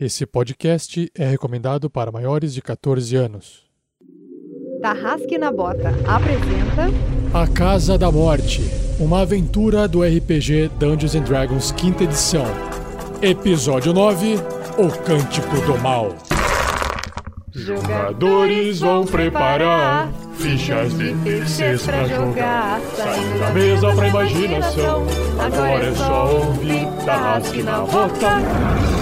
Esse podcast é recomendado para maiores de 14 anos. Tarrasque na Bota apresenta A Casa da Morte, uma aventura do RPG Dungeons and Dragons quinta edição. Episódio 9, O Cântico do Mal. Jogadores vão preparar fichas de terceiros pra jogar. Saindo da mesa pra imaginação. Agora é só ouvir Tarrasque na Bota.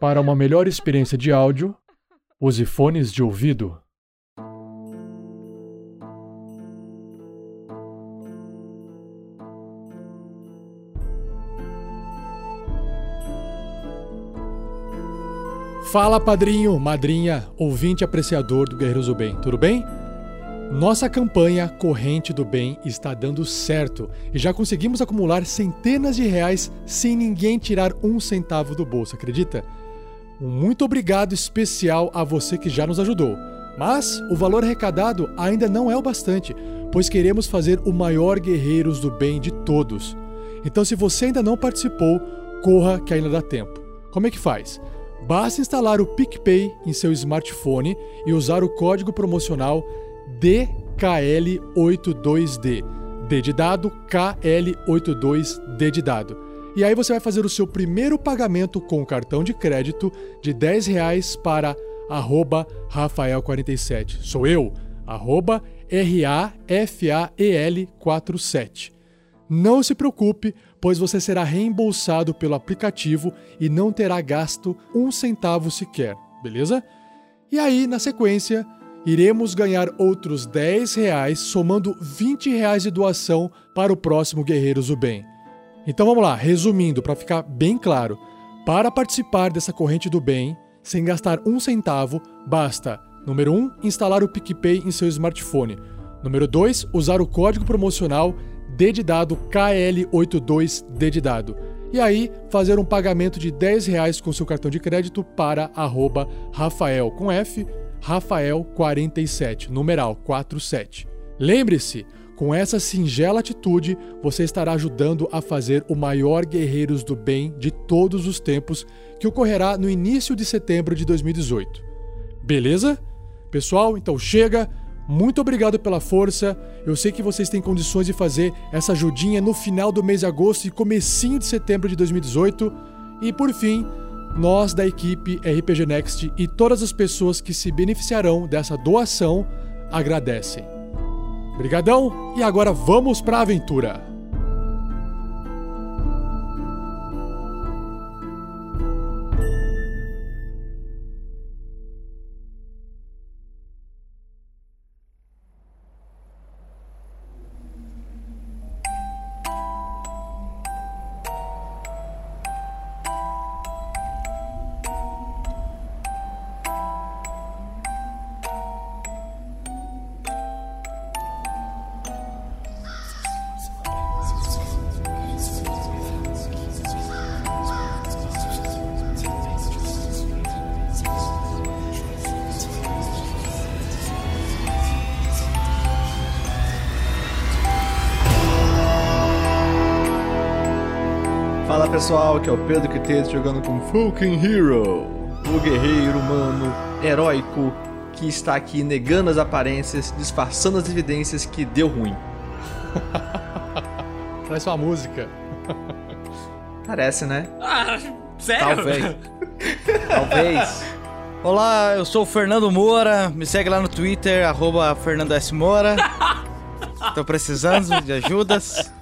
Para uma melhor experiência de áudio, use fones de ouvido. Fala padrinho, madrinha, ouvinte apreciador do Guerreiros do Bem, tudo bem? Nossa campanha Corrente do Bem está dando certo e já conseguimos acumular centenas de reais sem ninguém tirar um centavo do bolso, acredita? Um muito obrigado especial a você que já nos ajudou. Mas o valor arrecadado ainda não é o bastante, pois queremos fazer o maior Guerreiros do Bem de todos. Então, se você ainda não participou, corra que ainda dá tempo. Como é que faz? Basta instalar o PicPay em seu smartphone e usar o código promocional DKL82D. D de dado, KL82D de dado. E aí você vai fazer o seu primeiro pagamento com cartão de crédito de 10 reais para arroba Rafael47. Sou eu, arroba R-A-F-A-E-L 47. Não se preocupe, pois você será reembolsado pelo aplicativo e não terá gasto um centavo sequer, beleza? E aí, na sequência, iremos ganhar outros 10 reais, somando 20 reais de doação para o próximo Guerreiros do Bem. Então vamos lá, resumindo, para ficar bem claro. Para participar dessa corrente do bem, sem gastar um centavo, basta, número 1, um, instalar o PicPay em seu smartphone. Número 2, usar o código promocional D de dado KL82D de dado. E aí, fazer um pagamento de 10 reais com seu cartão de crédito para arroba Rafael com F, Rafael47, numeral 47. Lembre-se, com essa singela atitude, você estará ajudando a fazer o maior Guerreiros do Bem de todos os tempos, que ocorrerá no início de setembro de 2018. Beleza? Pessoal, então chega. Muito obrigado pela força. Eu sei que vocês têm condições de fazer essa ajudinha no final do mês de agosto e comecinho de setembro de 2018. E por fim, nós da equipe RPG Next e todas as pessoas que se beneficiarão dessa doação agradecem. Brigadão e agora vamos para a aventura. Que é o Pedro Quiteto jogando com Fucking Hero, o guerreiro humano heróico que está aqui negando as aparências, disfarçando as evidências que deu ruim. Traz uma música. Parece, né? Ah, sério? Talvez. Talvez. Olá, eu sou o Fernando Moura. Me segue lá no Twitter, arroba Fernando S. Moura. Tô precisando de ajudas.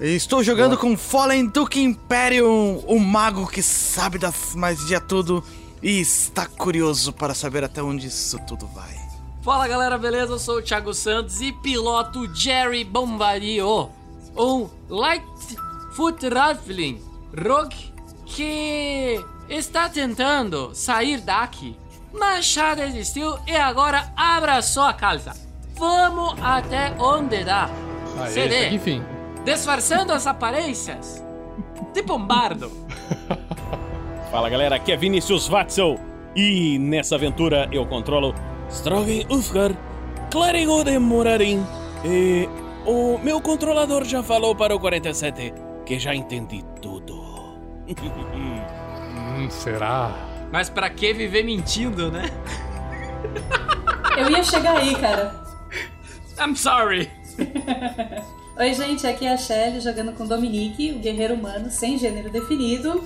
Estou jogando com Fallen Duke Imperium, o mago que sabe das mais de tudo e está curioso para saber até onde isso tudo vai. Fala galera, beleza? Eu sou o Thiago Santos e piloto Jerry Bombardio, um Lightfoot Rifling Rogue que está tentando sair daqui, mas já desistiu e agora abraçou a calça. Vamos até onde dá. Ah, CD. enfim. Disfarçando as aparências de bombardo. Fala galera, aqui é Vinícius Watzel e nessa aventura eu controlo Strogan Ufgar, Clérigo de Morarim e o meu controlador já falou para o 47 que já entendi tudo. Hum, será? Mas pra que viver mentindo, né? Eu ia chegar aí, cara. I'm sorry. Oi, gente, aqui é a Shelly jogando com Dominique, o guerreiro humano sem gênero definido.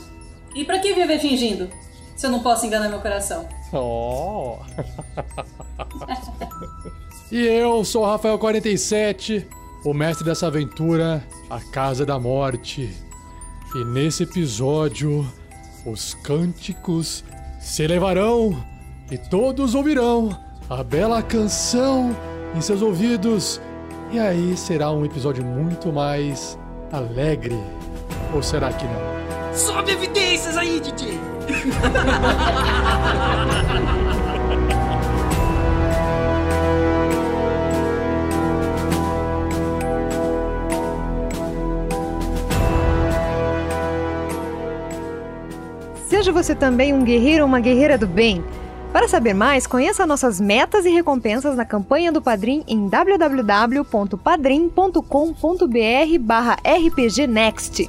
E pra que viver fingindo? Se eu não posso enganar meu coração? Oh. e eu sou o Rafael47, o mestre dessa aventura, a Casa da Morte. E nesse episódio, os cânticos se elevarão e todos ouvirão a bela canção em seus ouvidos. E aí será um episódio muito mais alegre. Ou será que não? Sobe evidências aí, DJ. Seja você também um guerreiro ou uma guerreira do bem. Para saber mais, conheça nossas metas e recompensas na campanha do Padrim em www.padrim.com.br barra rpgnext.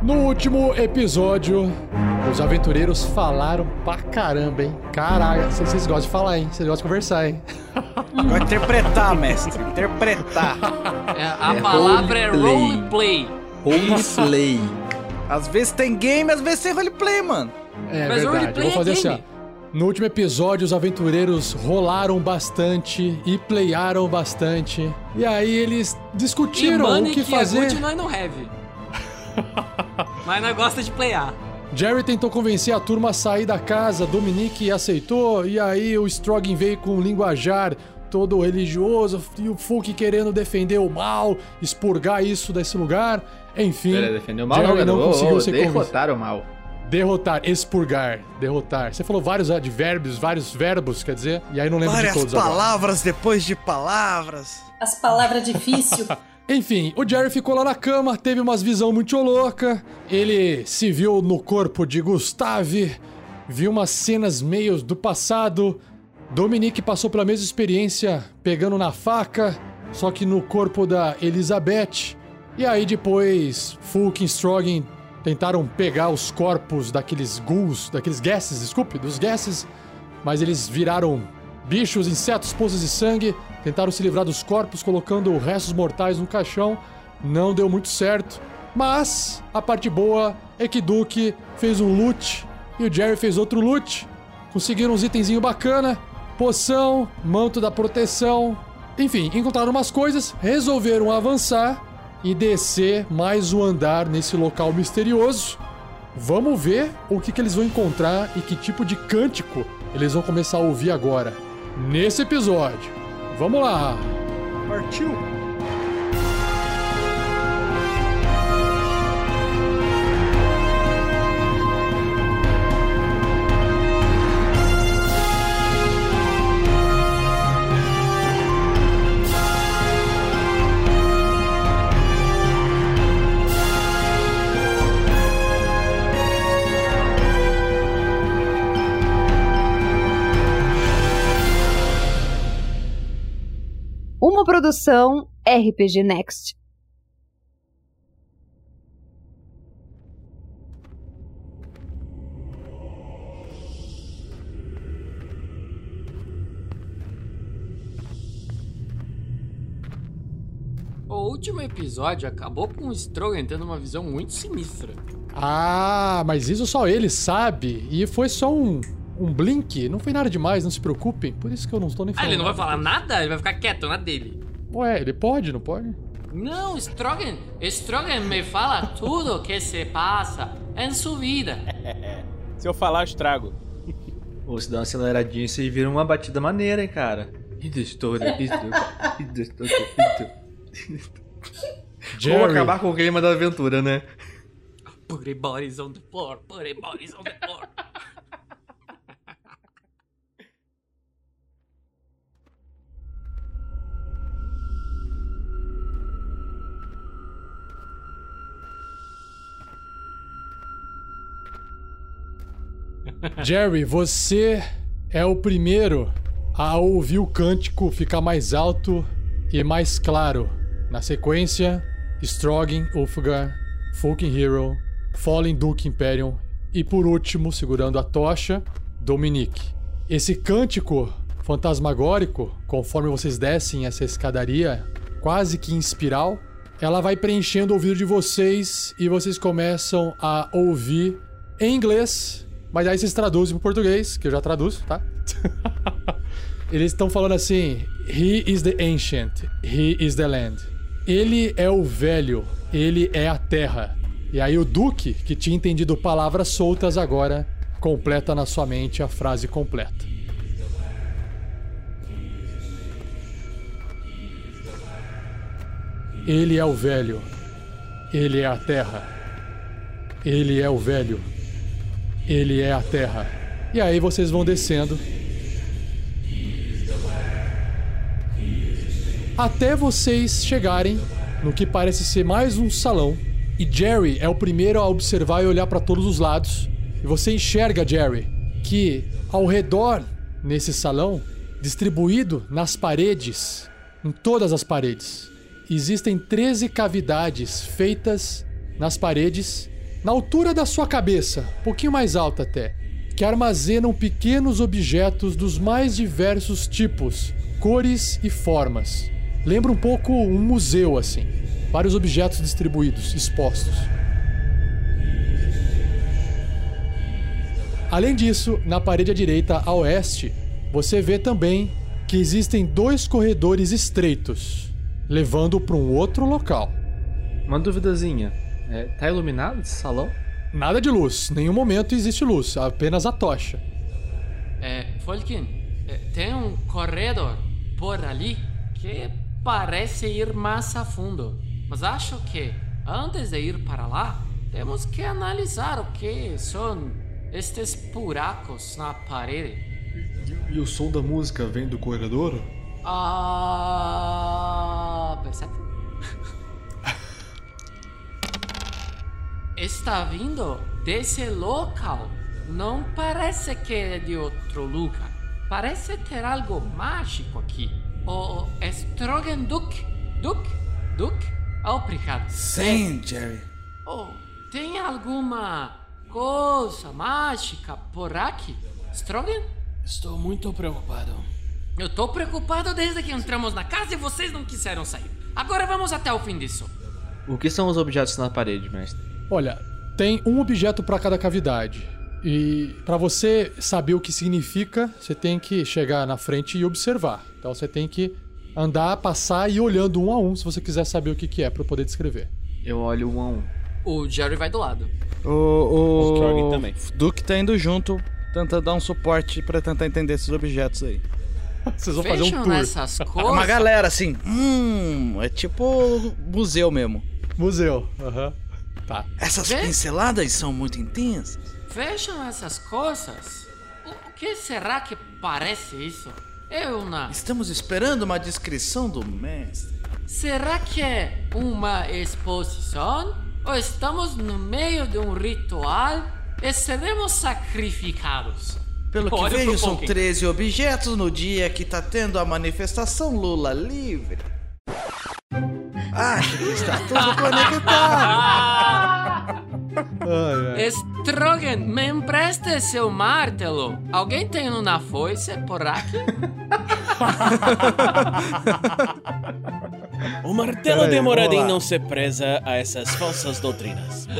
No último episódio, os aventureiros falaram pra caramba, hein? Caralho, vocês gostam de falar, hein? Vocês gostam de conversar, hein? Vai interpretar, mestre. Interpretar. É, a É palavra é roleplay. roleplay. Roleplay. Às vezes tem game, às vezes tem roleplay, mano. É Mas o verdade. Eu vou fazer é assim, ó. No último episódio, os aventureiros rolaram bastante e playaram bastante. E aí eles E discutiram o money que que é fazer. good, nós não have. Mas nós gosta de playar. Jerry tentou convencer a turma a sair da casa, Dominique aceitou, e aí o Strogan veio com um linguajar todo religioso, e o Fulk querendo defender o mal, expurgar isso desse lugar. Enfim, Pera, defendeu mal, Jerry não, não conseguiu ser convencido. derrotar o mal. Derrotar, expurgar, derrotar. Você falou vários advérbios, vários verbos, quer dizer, e aí não lembro Várias de todos agora. palavras depois de palavras. As palavras difíceis. Enfim, o Jerry ficou lá na cama, teve umas visão muito louca. Ele se viu no corpo de Gustave, viu umas cenas meio do passado. Dominique passou pela mesma experiência, pegando na faca, só que no corpo da Elizabeth. E aí depois, Fulk e Strogan tentaram pegar os corpos daqueles ghouls, daqueles guesses, desculpe, dos guesses, mas eles viraram bichos, insetos, poças de sangue, tentaram se livrar dos corpos colocando restos mortais no caixão, não deu muito certo. Mas a parte boa é que Duke fez um loot e o Jerry fez outro loot. Conseguiram uns itenzinho bacana, poção, manto da proteção. Enfim, encontraram umas coisas, resolveram avançar e descer mais um andar nesse local misterioso. Vamos ver o que, que eles vão encontrar e que tipo de cântico eles vão começar a ouvir agora. Nesse episódio. Vamos lá! Partiu. Produção RPG Next. O último episódio acabou com o Strogan tendo uma visão muito sinistra. Ah, mas isso só ele sabe. E foi só um, um blink. Não foi nada demais, não se preocupem. Por isso que eu não estou nem Ah, falando. ele não vai falar nada? Ele vai ficar quieto na dele. Ué, ele pode, não pode? Não, Strogan, Strogan me fala tudo que se passa em sua vida. Se eu falar, eu estrago. Ou se dá uma aceleradinha e vocês viram uma batida maneira, hein, cara. História. Vamos Jerry, acabar com o clima da aventura, né? Put bodies on the floor, put bodies on the floor. Jerry, você é o primeiro a ouvir o cântico ficar mais alto e mais claro. Na sequência, Stroggin, Ulfgar, Fucking Hero, Fallen Duke Imperium e por último, segurando a tocha, Dominique. Esse cântico fantasmagórico, conforme vocês descem essa escadaria, quase que em espiral, ela vai preenchendo o ouvido de vocês e vocês começam a ouvir em inglês, mas aí vocês traduzem para português, que eu já traduzo, tá? Eles estão falando assim: He is the ancient, he is the land. Ele é o velho, ele é a terra. E aí o Duque, que tinha entendido palavras soltas agora, completa na sua mente a frase completa. Ele é o velho. Ele é a terra. Ele é o velho. Ele é a terra. E aí vocês vão descendo. Até vocês chegarem no que parece ser mais um salão. E Jerry é o primeiro a observar e olhar para todos os lados. E você enxerga, Jerry, que ao redor nesse salão, distribuído nas paredes, em todas as paredes, existem 13 cavidades feitas nas paredes, na altura da sua cabeça, um pouquinho mais alta até, que armazenam pequenos objetos dos mais diversos tipos, cores e formas. Lembra um pouco um museu assim. Vários objetos distribuídos, expostos. Além disso, na parede à direita a oeste, você vê também que existem dois corredores estreitos, levando para um outro local. Uma duvidazinha. É, tá iluminado esse salão? Nada de luz, nenhum momento existe luz, apenas a tocha. É, Folkin, é, tem um corredor por ali que parece ir mais a fundo. Mas acho que, antes de ir para lá, temos que analisar o que são estes buracos na parede. E, e o som da música vem do corredor? Ah. Percebe? Está vindo desse local. Não parece que é de outro lugar. Parece ter algo mágico aqui. O Strogan Duke. Duke? Duke? Obrigado. Sim, Jerry. Oh, tem alguma coisa mágica por aqui? Strogan? Estou muito preocupado. Eu tô preocupado desde que entramos na casa e vocês não quiseram sair. Agora vamos até o fim disso. O que são os objetos na parede, mestre? Olha, tem um objeto para cada cavidade. E para você saber o que significa, você tem que chegar na frente e observar. Então você tem que andar, passar e ir olhando um a um se você quiser saber o que, que é para poder descrever. Eu olho um a um. O Jerry vai do lado. O, o... Strogan também. Duke tá indo junto, tentando dar um suporte pra tentar entender esses objetos aí. Vocês vão fazer um tour. nessas É uma coisas. galera assim, hum, é tipo museu mesmo. Museu. Aham. Tá. Essas Vê? pinceladas são muito intensas. Vejam essas coisas. O que será que parece isso? É uma. Estamos esperando uma descrição do mestre. Será que é uma exposição? Ou estamos no meio de um ritual e seremos sacrificados? Pelo que Olha vejo, são Tolkien. 13 objetos no dia que tá tendo a manifestação Lula livre. Que está tudo conectado. Strogan, me empreste seu martelo. Alguém tem uma foice por aqui? O martelo Peraí, de vamos Moradin lá. não se preza a essas falsas doutrinas.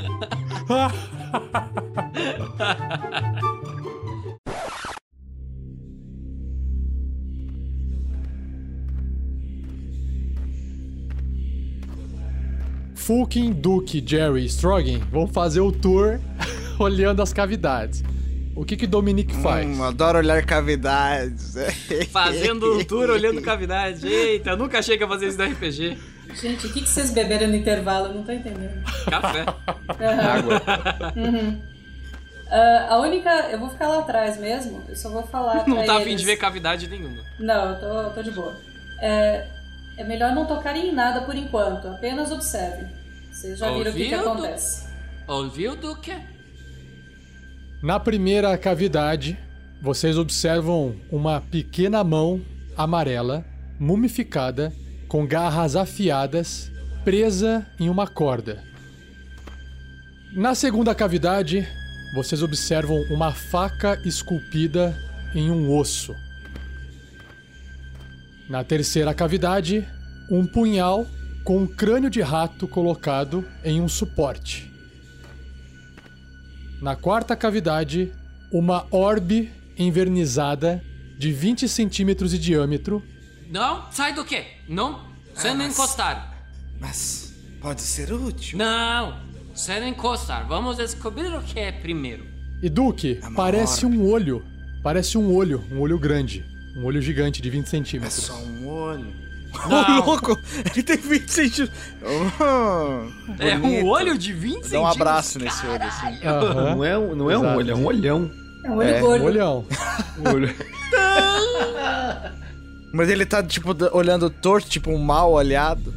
Fulkin, Duke, Jerry e Strogan vão fazer o tour olhando as cavidades. O que que Dominique faz? Hum, adoro olhar cavidades. Fazendo um tour, olhando cavidade. Eita, nunca achei que ia fazer isso no RPG. Gente, o que, que vocês beberam no intervalo? Eu não tô entendendo. Café. Água. Ah, a única. Eu vou ficar lá atrás mesmo. Eu só vou falar. Não tá afim eles. de ver cavidade nenhuma. Não, eu tô, eu tô de boa. É, é melhor não tocarem em nada por enquanto, apenas observem. Vocês já viram o que, que acontece. Ouviu, Duque? Na primeira cavidade, vocês observam uma pequena mão amarela, mumificada, com garras afiadas, presa em uma corda. Na segunda cavidade, vocês observam uma faca esculpida em um osso. Na terceira cavidade, um punhal com um crânio de rato colocado em um suporte. Na quarta cavidade, uma orbe envernizada de 20 centímetros de diâmetro. Não, sai do quê? Não, sem mas- encostar. Mas pode ser útil. Não, sem encostar. Vamos descobrir o que é primeiro. E Duque, uma parece orbe. um olho. Parece um olho, um olho grande. Um olho gigante de 20 É centímetros. só um olho. Não. Ô, louco! Ele tem 20 centímetros. Oh, É um olho de 20 centímetros. Dá um abraço nesse olho, assim. Aham, Não é, um- não é um Exato. olho, é um olhão. É um olho É, um gordo. olhão. Um olho. Mas ele tá, tipo, olhando torto, tipo um mal olhado.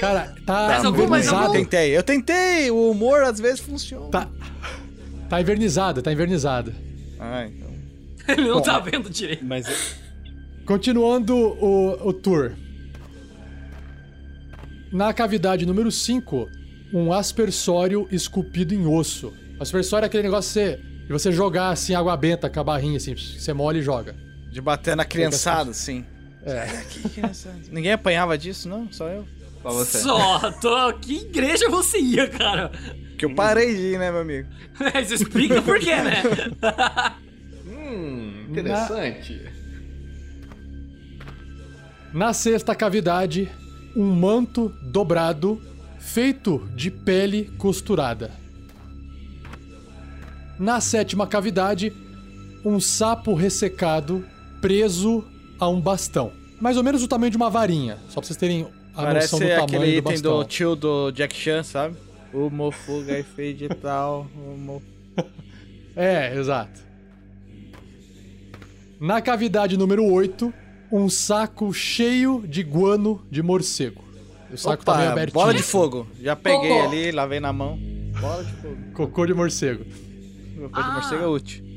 Cara, tá algum, Eu invernizado. algum? tentei, eu tentei. O humor às vezes funciona. Tá, tá invernizada, tá invernizada. Ah, então. Ele não tá vendo direito. Mas Continuando o, o tour. Na cavidade número 5, um aspersório esculpido em osso. Aspersório é aquele negócio de você, de você jogar assim água benta com a barrinha assim, você molha e joga. De bater na criançada, sim. É. Que criançada? Ninguém apanhava disso, não? Só eu. Só você. Só, tô... que igreja você ia, cara? Que eu parei de ir, né, meu amigo? Mas explica por quê, né? Hum, interessante. Na sexta cavidade, um manto dobrado feito de pele costurada. Na sétima cavidade, um sapo ressecado preso a um bastão. Mais ou menos o tamanho de uma varinha, só pra vocês terem a Parece noção do tamanho aquele do item bastão. do tio do Jack Chan, sabe? O mofuga e feio de tal. mo- É, exato. Na cavidade número 8, um saco cheio de guano de morcego. O saco tá meio Opa, abertinho. bola de fogo. Já peguei Cocô. ali, lavei na mão. Bola de fogo. Cocô de morcego. Meu pé de morcego é útil.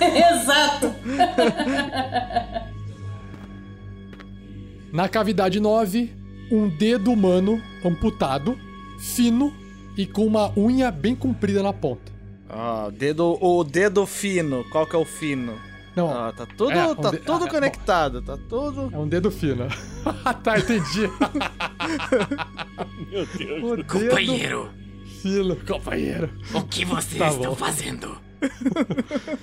Exato. Na cavidade 9, um dedo humano amputado, fino e com uma unha bem comprida na ponta. Ah, dedo, o dedo fino. Qual que é o fino? Não, Ah, tá tudo, É, um tá de- tudo ah, é, conectado, tá tudo. é um dedo fino. tá, entendi. Meu Deus. o dedo Companheiro, fino, companheiro. o que vocês Tá estão bom. fazendo?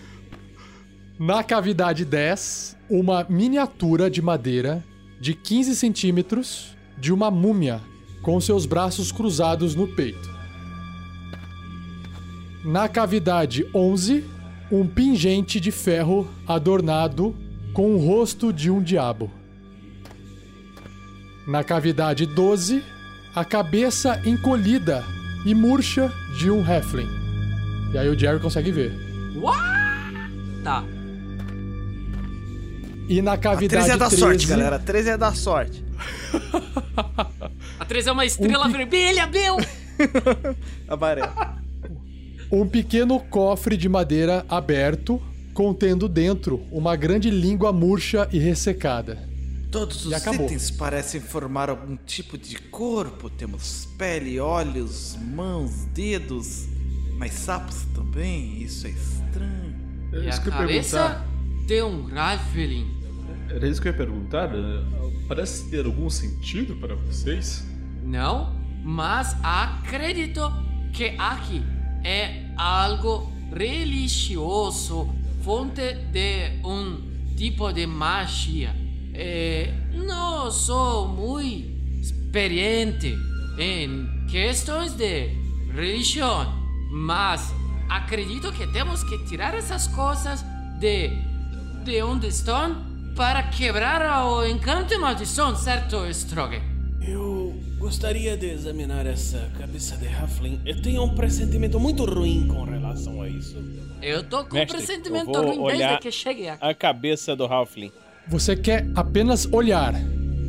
Na cavidade 10, uma miniatura de madeira de 15 centímetros de uma múmia com seus braços cruzados no peito. Na cavidade 11, um pingente de ferro adornado com o rosto de um diabo. Na cavidade 12, a cabeça encolhida e murcha de um Heflin. E aí o Jerry consegue ver. Tá. E na A cavidade 13 é da 13, sorte, galera. A 13 é da sorte. A 3 é uma estrela pi- vermelha, meu! Amarelo. Um pequeno cofre de madeira aberto, contendo dentro uma grande língua murcha e ressecada. Todos os itens parecem formar algum tipo de corpo. Temos pele, olhos, mãos, dedos, mas sapos também. Isso é estranho. É E a isso que eu ia cabeça perguntar. tem um Raffelin. Era isso que eu ia perguntar. né? Parece ter algum sentido para vocês? Não, mas acredito que aqui é algo religioso, fonte de um tipo de magia. Eh, não sou muito experiente em questões de religião, mas acredito que temos que tirar essas coisas de, de onde estão para quebrar o encanto e maldição, certo, Strogan? Eu gostaria de examinar essa cabeça de Huffling. Eu tenho um pressentimento muito ruim com relação a isso. Eu tô com Mestre, um pressentimento eu vou ruim desde que cheguei aqui. A cabeça do Huffling. Você quer apenas olhar.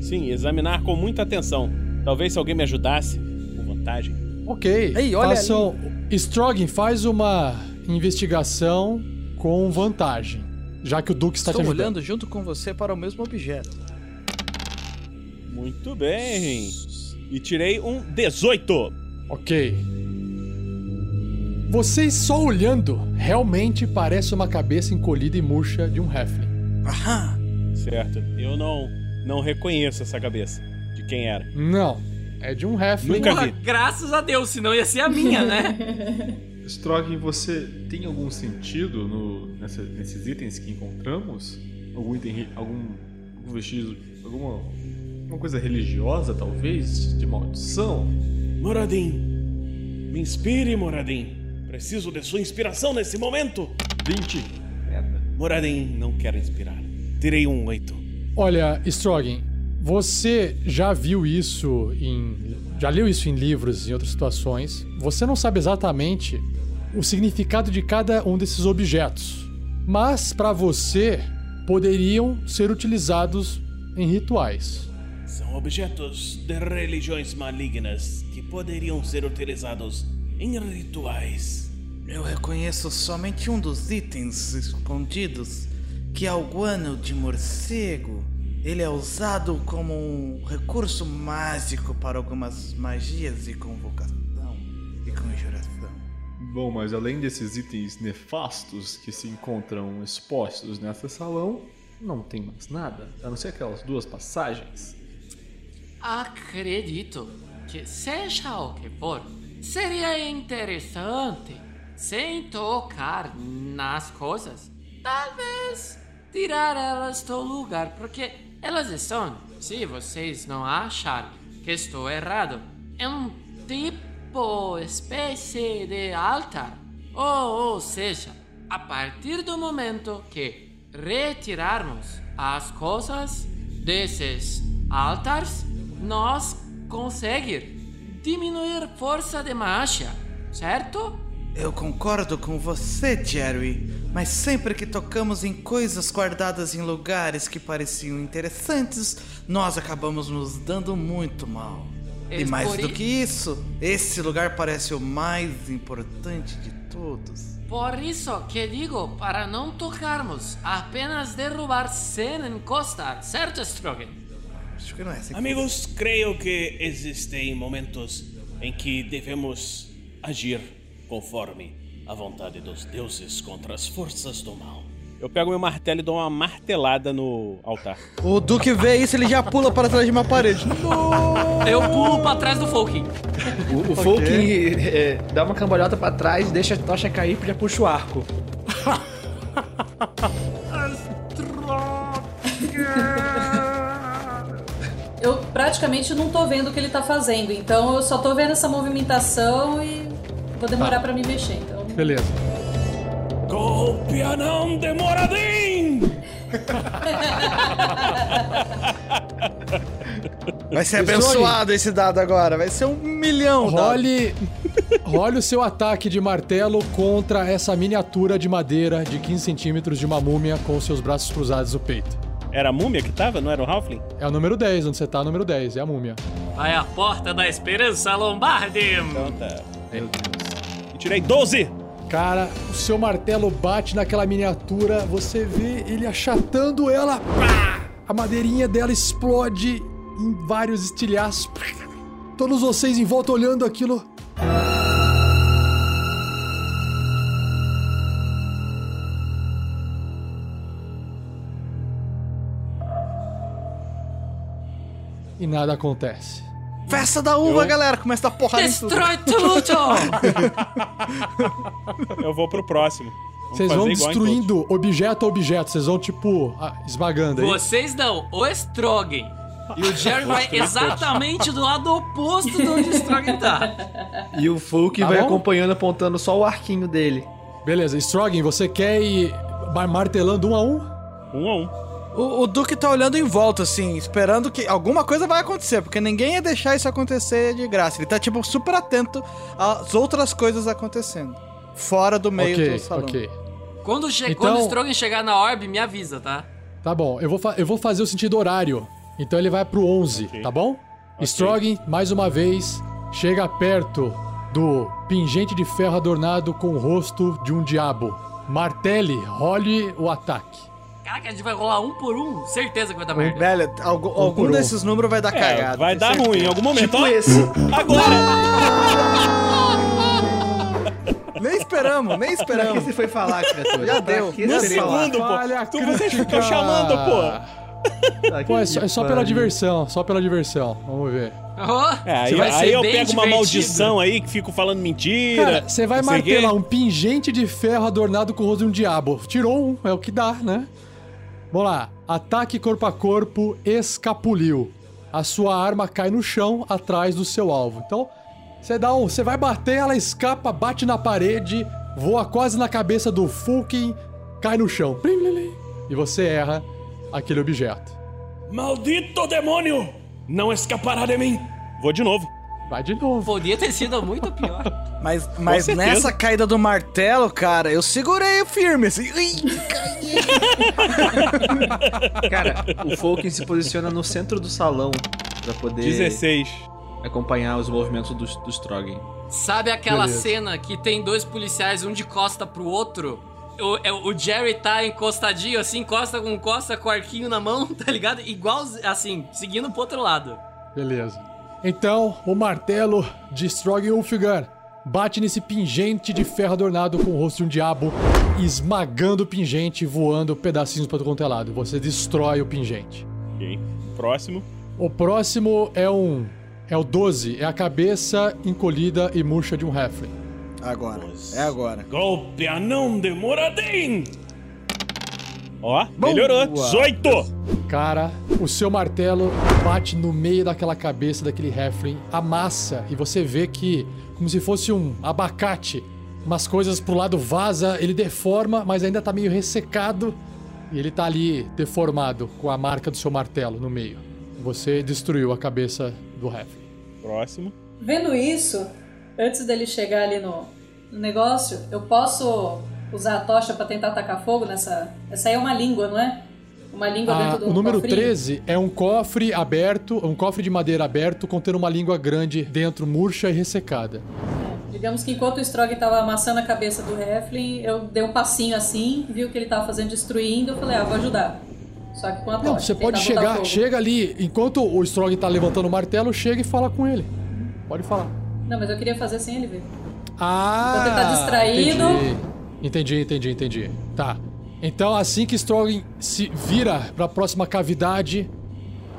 Sim, examinar com muita atenção. Talvez se alguém me ajudasse, com vantagem. Ok. Ei, olha façam, Strogan faz uma investigação com vantagem, já que o Duke está Estou te ajudando. olhando junto com você para o mesmo objeto. Muito bem. E tirei um 18. Ok. Vocês só olhando, realmente parece uma cabeça encolhida e murcha de um Halfling. Aham. Certo. Eu não não reconheço essa cabeça. De quem era. Não, é de um Halfling. Nunca Porra, vi. graças a Deus, senão ia ser a minha, né? Strogan, você tem algum sentido no, nessa- nesses itens que encontramos? Algum item, algum vestígio, alguma, alguma coisa religiosa, talvez? De maldição? Moradin. Me inspire, Moradin. Preciso de sua inspiração nesse momento. 20. Merda. Moradin, não quero inspirar. Tirei um 8. Olha, Strogan, você já viu isso em. Já leu isso em livros, em outras situações. Você não sabe exatamente o significado de cada um desses objetos. Mas, para você, poderiam ser utilizados em rituais. São objetos de religiões malignas que poderiam ser utilizados em rituais. Eu reconheço somente um dos itens escondidos, que é o guano de morcego. Ele é usado como um recurso mágico para algumas magias de convocação e conjuração. Bom, mas além desses itens nefastos que se encontram expostos nessa salão, não tem mais nada, a não ser aquelas duas passagens. Acredito que, seja o que for, seria interessante, sem tocar nas coisas, talvez tirar elas do lugar, porque elas estão, se vocês não acharem que estou errado, é um tipo, espécie de altar. Ou, ou seja, a partir do momento que retirarmos as coisas desses altares, nós conseguir diminuir força de magia, certo? Eu concordo com você, Jerry, mas sempre que tocamos em coisas guardadas em lugares que pareciam interessantes, nós acabamos nos dando muito mal. E mais por do que isso, esse lugar parece o mais importante de todos. Por isso que digo para não tocarmos, apenas derrubar sem encostar, certo, Strogan? Acho que não é assim. Amigos, creio que existem momentos em que devemos agir conforme a vontade dos deuses contra as forças do mal. Eu pego meu martelo e dou uma martelada no altar. O Duque vê isso, ele já pula para trás de uma parede. Eu pulo pra trás do Folking. O, o Folk é, dá uma cambalhota pra trás, deixa a tocha cair e já puxa o arco. Eu praticamente não tô vendo o que ele tá fazendo, então eu só tô vendo essa movimentação e vou demorar pra me mexer. Então, Beleza. Golpe não demoradinho! Vai ser abençoado esse dado agora, vai ser um milhão. Role, role o seu ataque de martelo contra essa miniatura de madeira de 15 centímetros de uma múmia com seus braços cruzados no peito. Era a múmia que tava? Não era o Halfling? É o número 10, onde você tá, é o número 10, é a múmia. Vai a porta da esperança, Lombardi! Então tá. E tirei 12! Cara, o seu martelo bate naquela miniatura, você vê ele achatando ela, pá! a madeirinha dela explode em vários estilhaços. Todos vocês em volta olhando aquilo. E nada acontece. Festa da uva, galera, começa a dar porrada tudo. Destrói tudo! Eu vou pro próximo. Vamos Vocês vão destruindo objeto a objeto, vocês vão, tipo, ah, esmagando aí. Vocês não, o Strogan. E o Jerry vai exatamente do lado oposto de onde o Strogan tá. E o Folk Tá vai bom? acompanhando, apontando só o arquinho dele. Beleza, Strogan, você quer ir mar- martelando um a um? Um a um. O, o Duque tá olhando em volta, assim, esperando que alguma coisa vai acontecer, porque ninguém ia deixar isso acontecer de graça. Ele tá, tipo, super atento às outras coisas acontecendo. Fora do meio ok, do salão. ok. Quando, che Então- quando o Strogan chegar na orbe, me avisa, tá? Tá bom, eu vou, fa- eu vou fazer o sentido horário. Então ele vai pro 11, Ok. tá bom? Strogan, mais uma vez, chega perto do pingente de ferro adornado com o rosto de um diabo. Martele, role o ataque. Caraca, a gente vai rolar um por um? Certeza que vai dar merda. Velho, algum, algum um. desses números vai dar É, cagada. vai dar certeza. ruim em algum momento. Tipo Ó, esse. Agora! Nem esperamos, nem Pra que esperamos. você foi falar, criatura? Já deu. que No você foi falar? segundo, pô. Tu, vocês crítica. ficam chamando, pô. Tá Pô, é que só, é só pela diversão, só pela diversão. Vamos ver. Oh, É, aí, aí eu pego uma maldição aí que fico falando mentira. Cara, você vai o martelar um pingente de ferro adornado com o rosto de um diabo. Tirou um, é o que dá, né? Vamos lá. Ataque corpo a corpo, escapuliu. A sua arma cai no chão atrás do seu alvo. Então, você dá um, você vai bater, ela escapa, bate na parede, voa quase na cabeça do Fulkin, cai no chão. E você erra aquele objeto. Maldito demônio! Não escapará de mim! Vou de novo. Vai de novo. Podia ter sido muito pior. Mas, mas nessa caída do martelo, cara, eu segurei firme, assim. Cara, o Fulkin se posiciona no centro do salão pra poder 16. acompanhar os movimentos do, do Strogan. Sabe aquela Beleza. cena que tem dois policiais, um de costa pro outro? O, é, o Jerry tá encostadinho, assim, costa com costa, com arquinho na mão, tá ligado? Igual, assim, seguindo pro outro lado. Beleza. Então, o martelo de Strog Ulfgar bate nesse pingente de ferro adornado com o rosto de um diabo, esmagando o pingente, voando pedacinhos para todo é lado. Você destrói o pingente. Ok. Próximo. O próximo é um. É o 12, é a cabeça encolhida e murcha de um Halfling. Agora, é agora. Golpe anão de Ó, melhorou. 18! Cara, o seu martelo bate no meio daquela cabeça daquele Halfling, amassa e você vê que, como se fosse um abacate, umas coisas pro lado vaza, ele deforma, mas ainda tá meio ressecado e ele tá ali deformado com a marca do seu martelo no meio. Você destruiu a cabeça do Halfling. Próximo. Vendo isso, antes dele chegar ali no, no negócio, eu posso usar a tocha pra tentar atacar fogo nessa. Essa aí é uma língua, não é? Uma língua Ah, dentro do o número cofrinho. 13 é um cofre aberto, um cofre de madeira aberto contendo uma língua grande dentro, murcha e ressecada. Digamos que enquanto o Strog tava amassando a cabeça do Heflin, eu dei um passinho assim, vi o que ele tava fazendo, destruindo, eu falei, ah, vou ajudar. Só que com a tocha. Não, você pode chegar, chega ali, enquanto o Strog tá levantando o martelo, chega e fala com ele. Pode falar. Não, mas eu queria fazer sem ele ver. Ah! Então ele tá distraído. Entendi, entendi, entendi. entendi. Tá. Então, assim que Strog se vira pra próxima cavidade,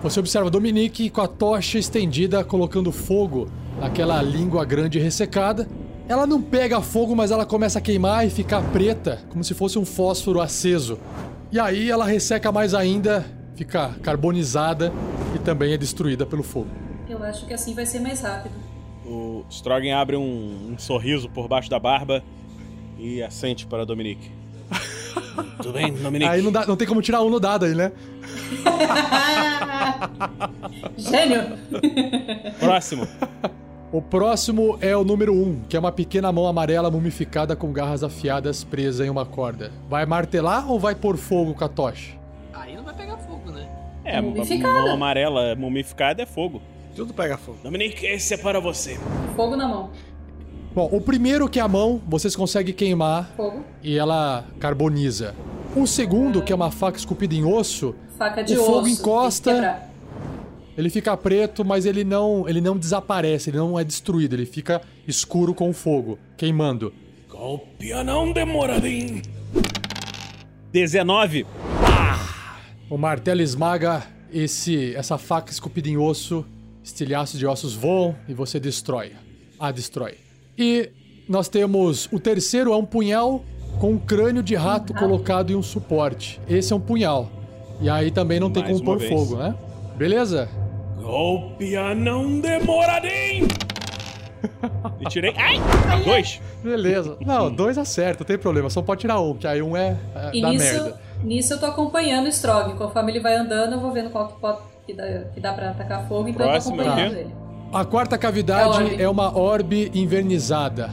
você observa Dominique com a tocha estendida, colocando fogo naquela língua grande e ressecada. Ela não pega fogo, mas ela começa a queimar e ficar preta, como se fosse um fósforo aceso. E aí ela resseca mais ainda, fica carbonizada e também é destruída pelo fogo. Eu acho que assim vai ser mais rápido. O Strogan abre um, um sorriso por baixo da barba e assente para Dominique. Tudo bem, Dominique? Aí não, dá, não tem como tirar um no dado aí, né? Gênio! Próximo. O próximo é o número 1, um, que é uma pequena mão amarela mumificada com garras afiadas presa em uma corda. Vai martelar ou vai pôr fogo com a tocha? Aí não vai pegar fogo, né? É, a mão amarela mumificada é fogo. Tudo pega fogo. Dominique, esse é para você. Fogo na mão. Bom, o primeiro que é a mão, vocês conseguem queimar Fogo. e ela carboniza. O segundo, que é uma faca esculpida em osso, Faca de O osso. fogo tem que encosta. ele fica preto, mas ele não, ele não desaparece, ele não é destruído, ele fica escuro com o fogo, queimando. Golpe anão de Moradin. 19. O martelo esmaga esse essa faca esculpida em osso, estilhaços de ossos voam e você destrói. A destrói. E nós temos o terceiro é um punhal com um crânio de rato colocado em um suporte. Esse é um punhal. E aí também não tem Mais como pôr vez. fogo, né? Beleza? Golpe anão de Moradin. E tirei. Ai! Dois. Beleza. Não, dois acerta, não tem problema. Só pode tirar um, que aí um é, é E da nisso, merda. nisso eu tô acompanhando o Strog. Conforme ele vai andando, eu vou vendo qual que, pode, que, dá, que dá pra atacar fogo, então Próximo eu tô acompanhando aqui. ele. A quarta É cavidade orbe. é uma orbe invernizada.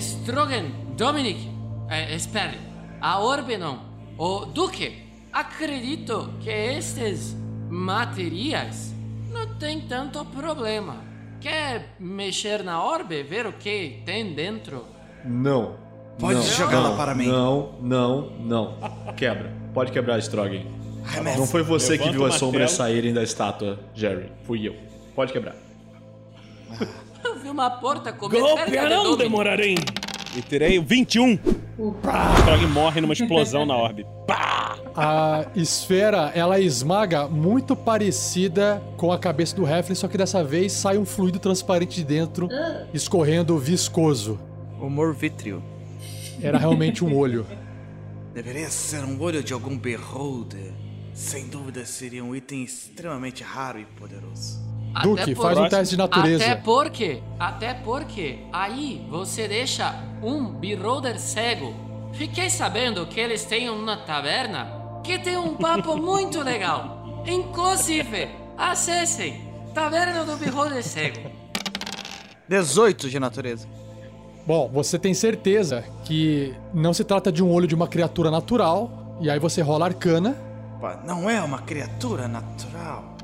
Strogan, Dominic, eh, espere, a orbe não. O Duque, acredito que estes materiais não tem tanto problema. quer mexer na orbe, ver o que tem dentro? Não. Pode não, jogá-la não, para mim. Não, não, não. Quebra. Pode quebrar, Strogan. Não foi você que Levanta viu o as sombras saírem da estátua, Jerry. Fui eu. Pode quebrar. Eu vi uma porta de Golpearão, Dominic. demorarei! E tirei o 21. O Strog morre numa explosão na orbe. Pá! A esfera, ela esmaga muito parecida com a cabeça do Heflin, só que dessa vez sai um fluido transparente de dentro, escorrendo viscoso. Humor vítreo. Era realmente um olho. Deveria ser um olho de algum beholder. Sem dúvida seria um item extremamente raro e poderoso. Até Duque, por- faz um teste de natureza. Até porque, até porque, aí você deixa um beholder cego. Fiquei sabendo que eles têm uma taverna que tem um papo muito legal. Inclusive, acessem Taverna do Beholder Cego. 18 de natureza. Bom, você tem certeza que não se trata de um olho de uma criatura natural, e aí você rola arcana. Não é uma criatura natural.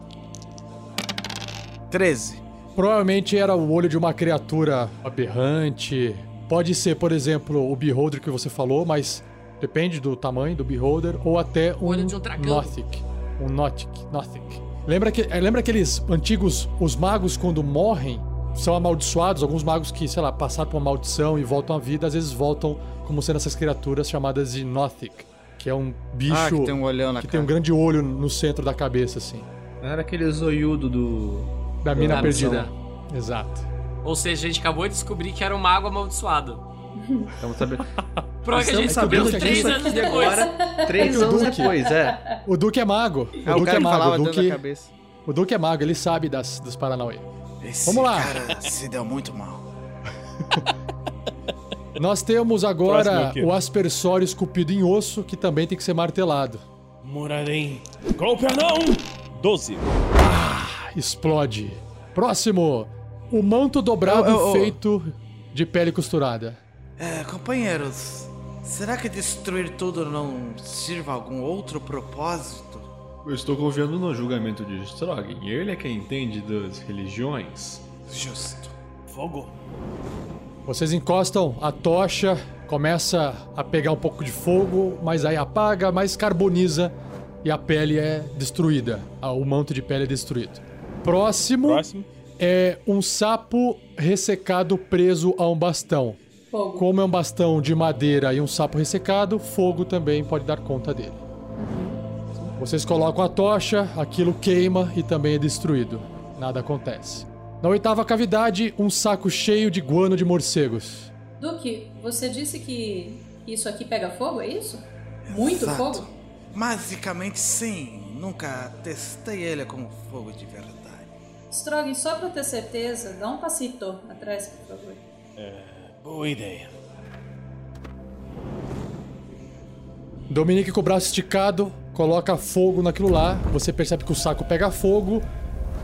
13. Provavelmente era o olho de uma criatura aberrante. Pode ser, por exemplo, o Beholder que você falou, mas depende do tamanho do Beholder, ou até um, Olho de um dragão. Nothic. Um Nothic. Nothic. Lembra, que, eh, lembra aqueles antigos, os magos quando morrem, são amaldiçoados, alguns magos que, sei lá, passaram por uma maldição e voltam à vida, às vezes voltam como sendo essas criaturas chamadas de Nothic, que é um bicho Ah, que tem um olhão na que cara. tem um grande olho no centro da cabeça, assim. Era aquele zoiudo do. Da mina Da perdida. missão. Exato. Ou seja, a gente acabou de descobrir que era um mago amaldiçoado. Estamos sabendo. Prova que a gente descobriu três anos aqui depois. agora. Três o anos Duque. depois, é. O Duque é mago. É o o Duque é que mago. falava O dentro da Duque, cabeça. o Duque é mago, ele sabe das, dos Paranauê. Esse Vamos lá. cara se deu muito mal. Nós temos agora o aspersório esculpido em osso, que também tem que ser martelado. Morarei. Golpearão! 12. Explode. Próximo. O manto dobrado Ô, ô, ô. feito de pele costurada. É, companheiros, será que destruir tudo não sirva a algum outro propósito? Eu estou confiando no julgamento de Strogan. Ele é quem entende das religiões. Justo. Fogo. Vocês encostam a tocha, começa a pegar um pouco de fogo, mas aí apaga, mas carboniza e a pele é destruída. Ah, O manto de pele é destruído. Próximo, Próximo. é um sapo ressecado preso a um bastão. Fogo. Como é um bastão de madeira e um sapo ressecado, fogo também pode dar conta dele. Vocês colocam a tocha, aquilo queima e também é destruído. Nada acontece. Na oitava cavidade, um saco cheio de guano de morcegos. Duque, você disse que isso aqui pega fogo, é isso? Muito Exato. fogo? Basicamente sim. Nunca testei ele com fogo de verdade. Strogan, só pra ter certeza, dá um passito atrás, por favor. Boa ideia. Dominique com o braço esticado, coloca fogo naquilo lá. Você percebe que o saco pega fogo.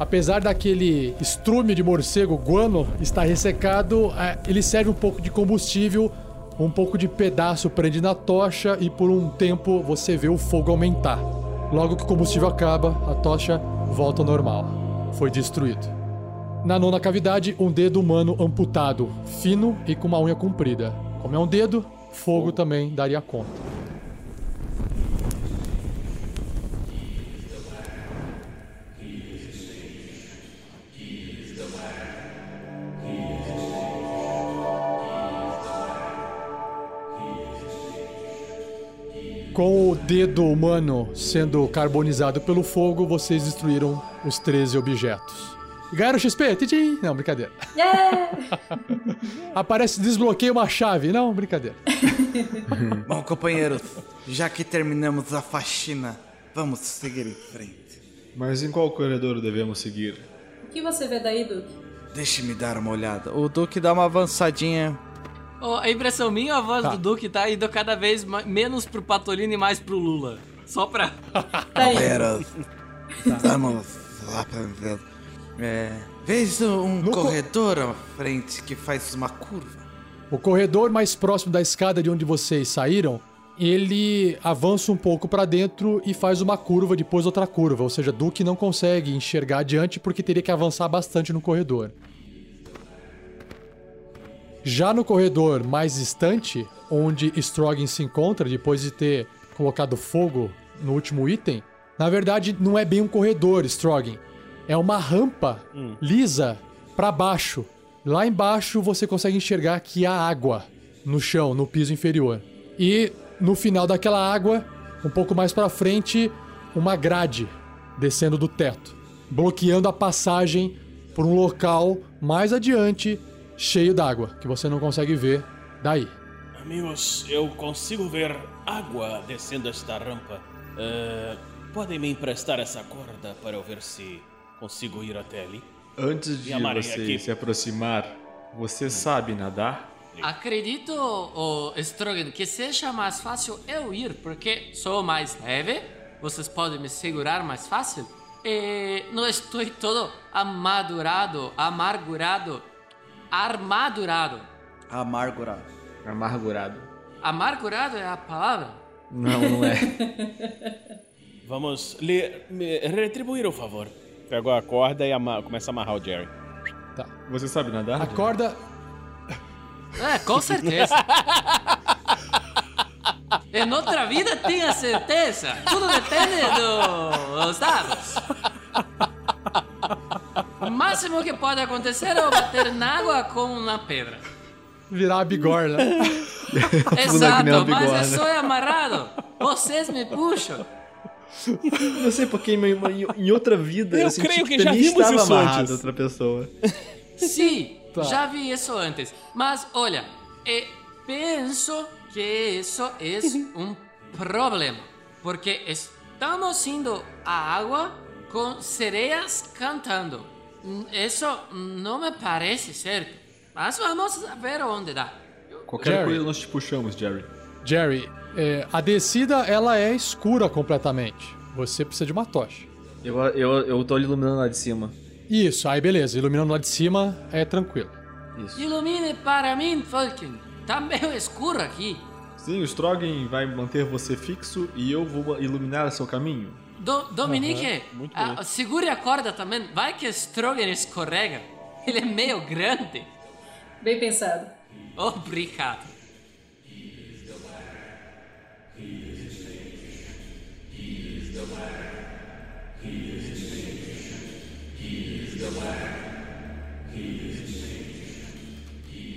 Apesar daquele estrume de morcego, guano, estar ressecado, é, ele serve um pouco de combustível, um pouco de pedaço prende na tocha e por um tempo você vê o fogo aumentar. Logo que o combustível acaba, a tocha volta ao normal. Foi destruído. Na nona cavidade, um dedo humano amputado, fino e com uma unha comprida. Como é um dedo, fogo também daria conta. Com o dedo humano sendo carbonizado pelo fogo, vocês destruíram os 13 objetos. Ganharam XP? Tchim! Não, brincadeira. Yeah! Aparece desbloqueia uma chave. Não, brincadeira. Bom, companheiros, já que terminamos a faxina, vamos seguir em frente. Mas em qual corredor devemos seguir? o que você vê daí, Duque? Deixe-me dar uma olhada. O Duque dá uma avançadinha. Ó, a impressão minha, a voz Tá. do Duque tá indo cada vez menos pro Patolino e mais pro Lula. Só pra. Tá. Companheiros, vamos lá pra ver. É, vejo um No co- corredor à frente que faz uma curva. O corredor mais próximo da escada de onde vocês saíram, ele avança um pouco pra dentro e faz uma curva, depois outra curva. Ou seja, Duke não consegue enxergar adiante porque teria que avançar bastante no corredor. Já no corredor mais distante, onde Strogan se encontra depois de ter colocado fogo no último item, na verdade não é bem um corredor, Strogan. É uma rampa lisa para baixo. Lá embaixo você consegue enxergar que há água no chão, no piso inferior. E no final daquela água, um pouco mais para frente, uma grade descendo do teto, bloqueando a passagem por um local mais adiante cheio d'água, que você não consegue ver daí. Amigos, eu consigo ver água descendo esta rampa. Eh, podem me emprestar essa corda para eu ver se consigo ir até ali? Antes de você aqui. se aproximar, você sabe nadar? Acredito, oh, Strogan, que seja mais fácil eu ir, porque sou mais leve, vocês podem me segurar mais fácil. E não estou todo amadurado, amargurado, armadurado. Amargurado. Amargurado. Amargurado é a palavra? Não, não é. Vamos lhe retribuir o favor. Pego a corda e ama- começa a amarrar o Jerry. Você sabe nadar? A Jerry? corda É, com certeza. em outra vida, tenha certeza. Tudo depende do- dos dados. O máximo que pode acontecer é eu bater na água com uma pedra. virar a bigorna. Exato, nem uma mas bigorna. eu sou amarrado. Vocês me puxam. Não sei porque em, em- em outra vida Eu senti creio que também já vimos estava isso amarrado antes. a outra pessoa. Sim, Tá. já vi isso antes. Mas olha, penso que isso é um problema. Porque estamos indo à água com sereias cantando. Isso não me parece certo. Mas vamos ver onde dá. Qualquer Jerry. coisa nós te puxamos, Jerry. Jerry, é, a descida ela é escura completamente. Você precisa de uma tocha. Eu, eu, eu tô iluminando lá de cima. Isso, aí beleza. Iluminando lá de cima é tranquilo. Isso. Ilumine para mim, Falken. Tá meio escuro aqui. Sim, o Strogan vai manter você fixo e eu vou iluminar seu caminho. Do, Dominique, ah, bonito. segure a corda também. Vai que Strogan escorrega. Ele é meio grande. Bem pensado. Obrigado.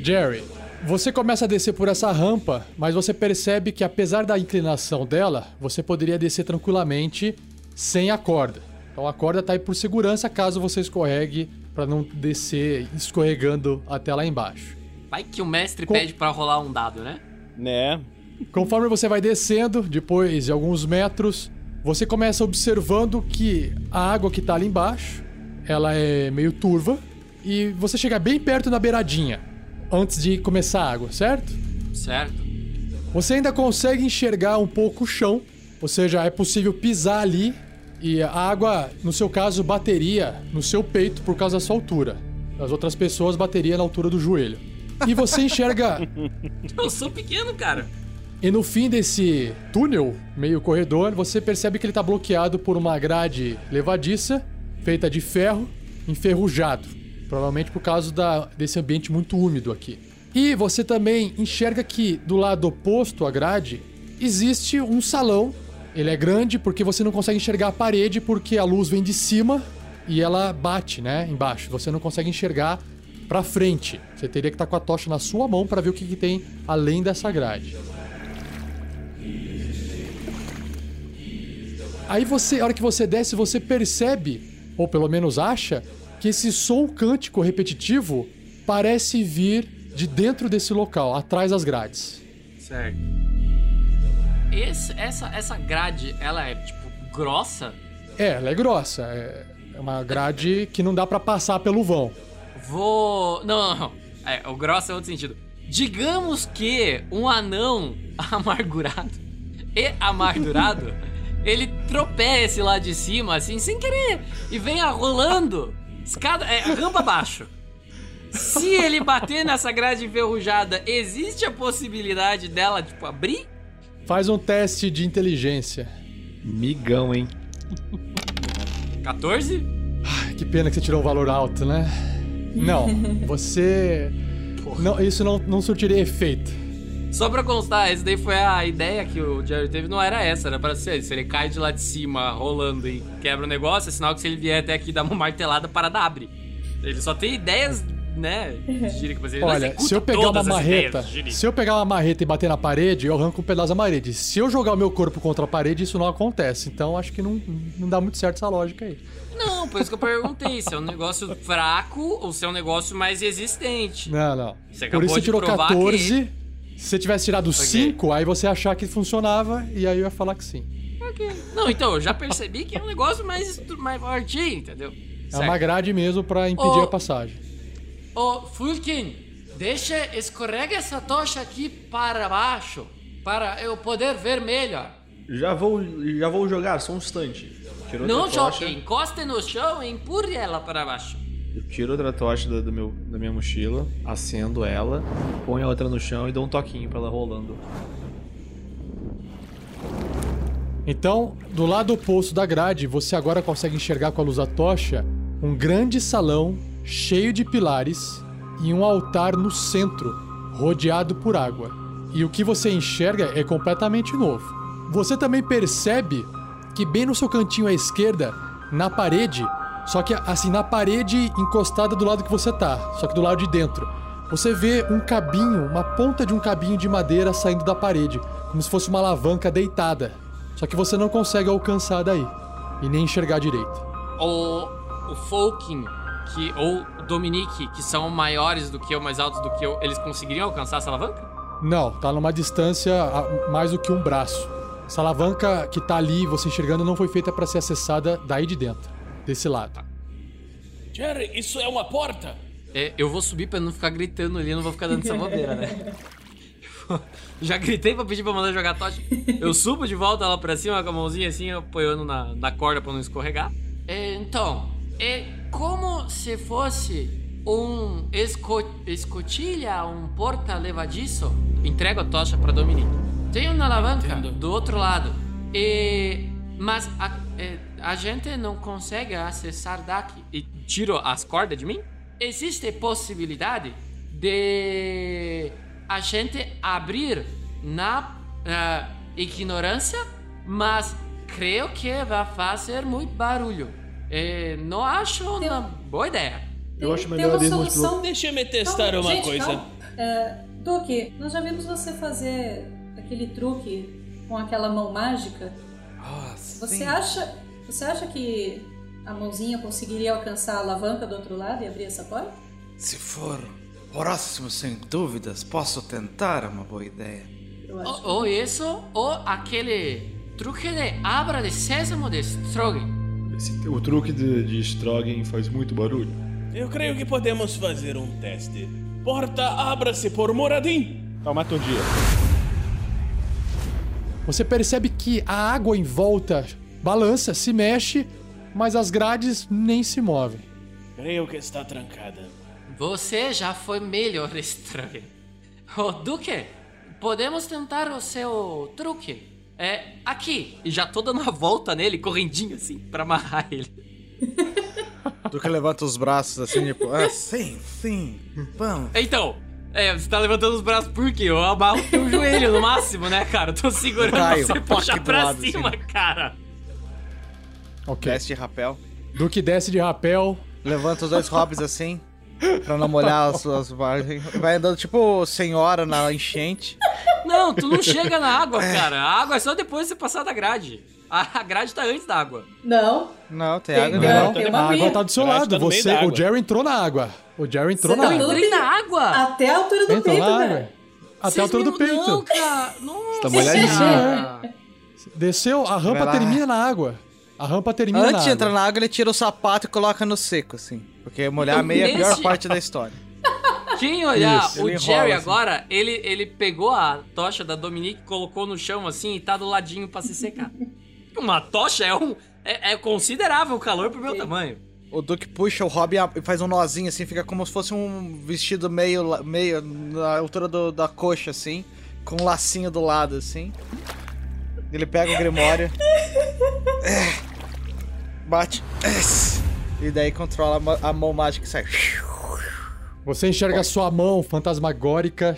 Jerry, você começa a descer por essa rampa, mas você percebe que apesar da inclinação dela, você poderia descer tranquilamente sem a corda. Então a corda tá aí por segurança caso você escorregue para não descer escorregando até lá embaixo. Vai que o mestre Co- pede pra rolar um dado, né? Né? Conforme você vai descendo, depois de alguns metros, você começa observando que a água que tá ali embaixo, ela é meio turva e você chega bem perto na beiradinha antes de começar a água, certo? Certo. Você ainda consegue enxergar um pouco o chão, ou seja, é possível pisar ali e a água, no seu caso, bateria no seu peito por causa da sua altura. As outras pessoas bateria na altura do joelho. E você enxerga Eu sou pequeno, cara. e no fim desse túnel, meio corredor, você percebe que ele está bloqueado por uma grade levadiça, feita de ferro, enferrujado. Provavelmente por causa da- desse ambiente muito úmido aqui. E você também enxerga que do lado oposto à grade existe um salão. Ele é grande porque você não consegue enxergar a parede porque a luz vem de cima e ela bate, né, embaixo. Você não consegue enxergar pra frente. Você teria que estar com a tocha na sua mão para ver o que, que tem além dessa grade. Aí você, a hora que você desce, você percebe, ou pelo menos acha, que esse som cântico repetitivo parece vir de dentro desse local, atrás das grades. Certo. Esse, essa, essa grade, ela é, tipo, grossa? É, ela é grossa. É é uma grade que não dá pra passar pelo vão. Vou. Não, não, não. É, o grosso é outro sentido. Digamos que um anão amargurado e amargurado, ele tropece lá de cima, assim, sem querer, e venha rolando, escada, é, rampa abaixo. Se ele bater nessa grade enferrujada, existe a possibilidade dela, tipo, abrir? Faz um teste de inteligência. Migão, hein? 14? Ai, Que pena que você tirou um valor alto, né? Não, você não, isso não, não surtiria efeito. Só pra constar, essa daí foi a ideia que o Jerry teve, não era essa, era pra ser. Se ele cai de lá de cima, rolando e quebra o negócio, é sinal que se ele vier até aqui dar uma martelada, a parada abre. Ele só tem ideias, né? Gírica, Olha, se eu pegar uma marreta, se eu pegar uma marreta e bater na parede, eu arranco um pedaço da parede. Se eu jogar o meu corpo contra a parede, isso não acontece. Então acho que não, não dá muito certo essa lógica aí. Não, por isso que eu perguntei se é um negócio fraco ou se é um negócio mais resistente. Não, não. Você Por isso você tirou provar 14. Se você tivesse tirado Ok. 5, aí você achar que funcionava e aí eu ia falar que sim. Não, então, eu já percebi que é um negócio mais, mais fortinho, entendeu? É uma grade mesmo pra impedir Ô. a passagem. Ô, Fulkin, deixa, escorrega essa tocha aqui para baixo, para eu poder ver melhor. Já vou, já vou jogar, só um instante. Tiro Não jogue, encoste no chão e empurre ela para baixo. Eu tiro outra tocha do, do meu, da minha mochila, acendo ela, ponho a outra no chão e dou um toquinho pra ela rolando. Então, do lado oposto da grade, você agora consegue enxergar com a luz da tocha um grande salão cheio de pilares e um altar no centro, rodeado por água. E o que você enxerga é completamente novo. Você também percebe que bem no seu cantinho à esquerda, na parede, só que assim na parede encostada do lado que você tá, só que do lado de dentro, você vê um cabinho, uma ponta de um cabinho de madeira saindo da parede, como se fosse uma alavanca deitada. Só que você não consegue alcançar daí e nem enxergar direito. O, o Fulkin que, ou o Dominique, que são maiores do que eu, mais altos do que eu, eles conseguiriam alcançar essa alavanca? Não, tá numa distância a- mais do que um braço. Essa alavanca que tá ali, você enxergando, não foi feita para ser acessada daí de dentro, desse lado. Jerry, isso é uma porta! É, eu vou subir pra não ficar gritando ali, não vou ficar dando essa bobeira, né? Já gritei pra pedir pra mandar jogar tocha. Eu subo de volta lá pra cima com a mãozinha assim, apoiando na, na corda pra não escorregar. É, então, é como se fosse um esco, escotilha, um porta levadiço. Entrego a tocha pra Dominique. Tem uma alavanca Entendo. do outro lado. E, mas a, é, a gente não consegue acessar daqui. E tiro as cordas de mim? Existe possibilidade de a gente abrir na ah, ignorância, mas creio que vai fazer muito barulho. É, não acho Tem- uma boa ideia. Eu Tem- acho tem melhor uma irmos pro- solução. Deixa-me testar Calma, uma gente, coisa. calma. É, Duque, nós já vimos você fazer aquele truque com aquela mão mágica. Nossa, Você sim. acha, você acha que a mãozinha conseguiria alcançar a alavanca do outro lado e abrir essa porta? Se for próximo, sem dúvidas, posso tentar, é uma boa ideia. Eu acho. Ou, ou isso, ou aquele truque de abra de sésamo de Strogan. Esse- o truque de, de Strogan faz muito barulho. Eu creio que podemos fazer um teste. Porta, abra-se por um dia. Você percebe que a água em volta balança, se mexe, mas as grades nem se movem. Creio que está trancada. Você já foi melhor, Strogan. Ô, Duque, podemos tentar o seu truque? É aqui. E já tô dando uma volta nele, correndinho assim, pra amarrar ele. Do que levanta os braços assim, tipo, ah, sim, sim, vamos. Então, é, você tá levantando os braços por quê? Eu amarro o teu joelho no máximo, né, cara? Eu tô segurando Caio, você do pra lado, cima, assim. cara. Ok. Desce de rapel. Duque desce de rapel. Levanta os dois hobbits assim, pra não molhar as suas margens. Vai andando tipo senhora na enchente. Não, tu não chega na água, cara. A água é só depois de você passar da grade. A grade tá antes da água. Não, Não, tem Tem- água não. não. tem uma a água tá do seu Grade lado. tá Você, da o água. Jerry entrou na água. O Jerry entrou Você na tá água. Entrei na água? até a altura do peito, velho. Até a Vocês altura do peito. Não, cara. Nossa, Tá molhadinho. cara. Desceu, a rampa termina na água. A rampa termina Antes na de água. entrar na água, ele tira o sapato e coloca no seco, assim. Porque molhar a meia é a pior parte da história. Quem olhar Isso, o Jerry enrola, assim. agora, ele, ele pegou a tocha da Dominique, colocou no chão assim e tá do ladinho pra se secar. Uma tocha é um. É, é considerável o calor pro meu tamanho. O Duke puxa o Robin e faz um nozinho assim, fica como se fosse um vestido meio, meio na altura do- da coxa, assim, com um lacinho do lado, assim. Ele pega o Grimório. É. bate. É. E daí controla a mão mágica e sai. Você enxerga sua mão fantasmagórica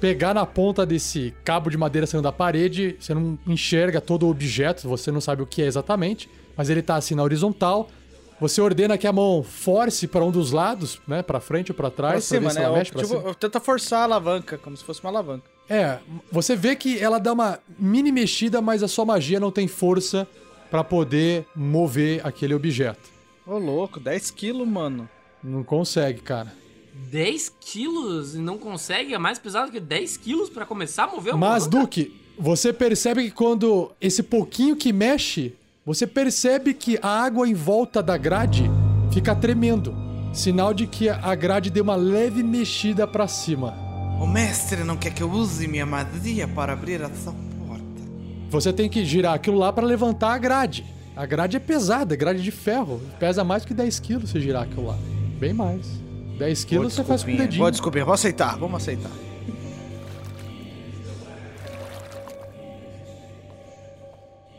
pegar na ponta desse cabo de madeira saindo da parede. Você não enxerga todo o objeto, você não sabe o que é exatamente, mas ele tá assim na horizontal. Você ordena que a mão force para um dos lados, né, para frente ou para Pra trás, pra cima, ver se né? ela Eu, mexe tipo, eu tento forçar a alavanca, como se fosse uma alavanca. É, você vê que ela dá uma mini mexida, mas a sua magia não tem força pra poder mover aquele objeto. Ô, louco, 10 quilos, mano. Não consegue, cara. 10 quilos e não consegue? É mais pesado que 10 quilos pra começar a mover uma Mas, alavanca? Duque, você percebe que quando esse pouquinho que mexe, você percebe que a água em volta da grade fica tremendo. Sinal de que a grade deu uma leve mexida pra cima. O mestre não quer que eu use minha magia para abrir essa porta. Você tem que girar aquilo lá pra levantar a grade. A grade é pesada, é grade de ferro. Pesa mais que 10 quilos se girar aquilo lá. Bem mais. 10 quilos você faz com o dedinho. Boa desculpinha, vou aceitar, vamos aceitar.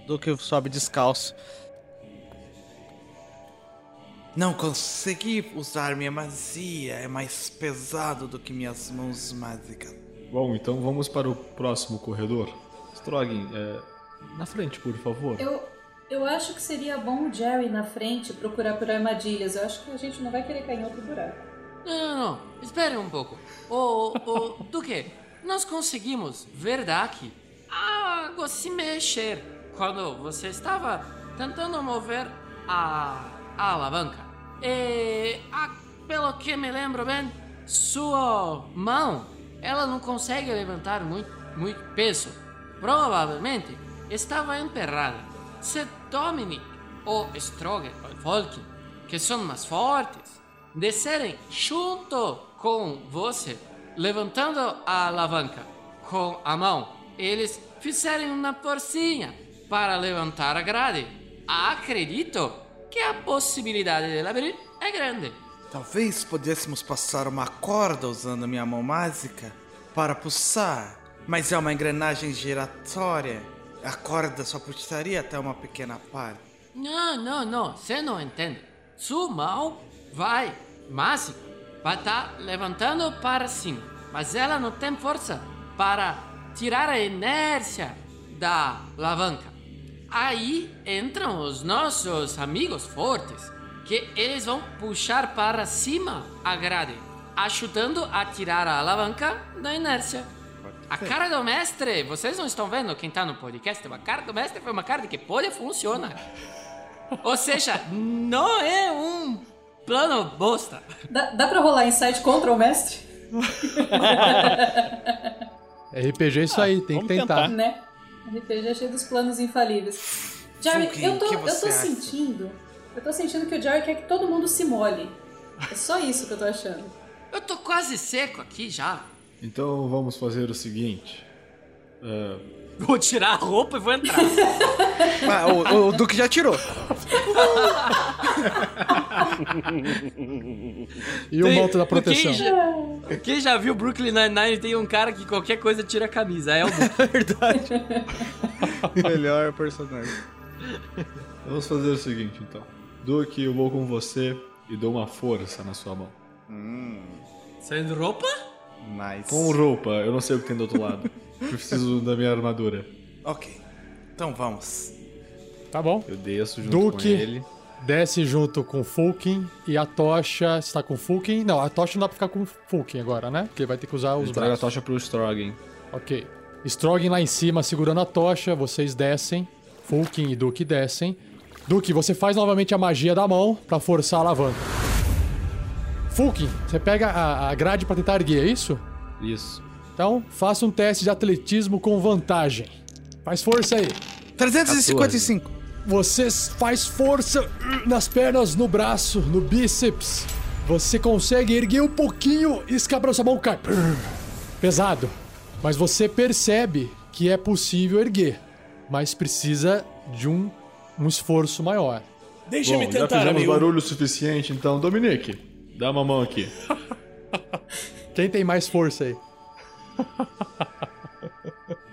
Duque sobe descalço. Não consegui usar minha magia, é mais pesado do que minhas mãos mágicas. Bom, então vamos para o próximo corredor. Stroggin, é, na frente, por favor. Eu, eu acho que seria bom o Jerry na frente procurar por armadilhas. Eu acho que a gente não vai querer cair em outro buraco. Não, não, não. Espere um pouco. Ô, ô, Duque, nós conseguimos ver daqui a água se mexer quando você estava tentando mover a, a alavanca. E, a, pelo que me lembro bem, sua mão, ela não consegue levantar muito, muito peso. Provavelmente estava emperrada. Se Dominic ou Stroger ou Volkin, que são mais fortes, descerem junto com você, levantando a alavanca com a mão, eles fizerem uma forcinha para levantar a grade. Acredito que a possibilidade de abrir é grande. Talvez pudéssemos passar uma corda usando minha mão mágica para puxar, mas é uma engrenagem giratória. A corda só puxaria até uma pequena parte. Não, não, não, você não entende. Sua mão vai, mágica, vai estar levantando para cima, mas ela não tem força para tirar a inércia da alavanca. Aí entram os nossos amigos fortes, que eles vão puxar para cima a grade, ajudando a tirar a alavanca da inércia. A cara do mestre, vocês não estão vendo quem tá no podcast, a cara do mestre foi uma cara de que pode funcionar. Ou seja, não é um plano bosta. Dá, dá pra rolar insight contra o mestre? RPG é isso aí, tem que tentar. tentar. Né? RPG é cheio dos planos infalíveis. Jerry, Fulkin, eu tô, eu tô acha? sentindo. Eu tô sentindo que o Jerry quer que todo mundo se molhe. É só isso que eu tô achando. Eu tô quase seco aqui já. Então vamos fazer o seguinte. É, Vou tirar a roupa e vou entrar. Ah, o, o Duque já tirou. E o manto da proteção. Quem já, quem já viu Brooklyn Nine-Nine tem um cara que qualquer coisa tira a camisa. É o Duke. Melhor personagem. vamos fazer o seguinte, então. Duque, eu vou com você e dou uma força na sua mão. Sem roupa? Nice. Com roupa, eu não sei o que tem do outro lado. Eu preciso da minha armadura. Ok. Então vamos. Tá bom. Eu desço junto Duque. com ele. Desce junto com o Fulkin e a tocha está com o Fulkin. Não, a tocha não dá pra ficar com o Fulkin agora, né? Porque vai ter que usar os Ele traga a tocha pro Stroggin. Ok. Stroggin lá em cima segurando a tocha, vocês descem. Fulkin e Duke descem. Duke, você faz novamente a magia da mão pra forçar a alavanca. Fulkin, você pega a, a grade pra tentar erguer, é isso? Isso. Então, faça um teste de atletismo com vantagem. Faz força aí. 355. Você faz força nas pernas, no braço, no bíceps. Você consegue erguer um pouquinho e escapar sua mão cai. Pesado. Mas você percebe que é possível erguer. Mas precisa de um, um esforço maior. Deixa-me Bom, já tentar, fizemos amigo. barulho suficiente, então, Dominique, dá uma mão aqui. Quem tem mais força aí?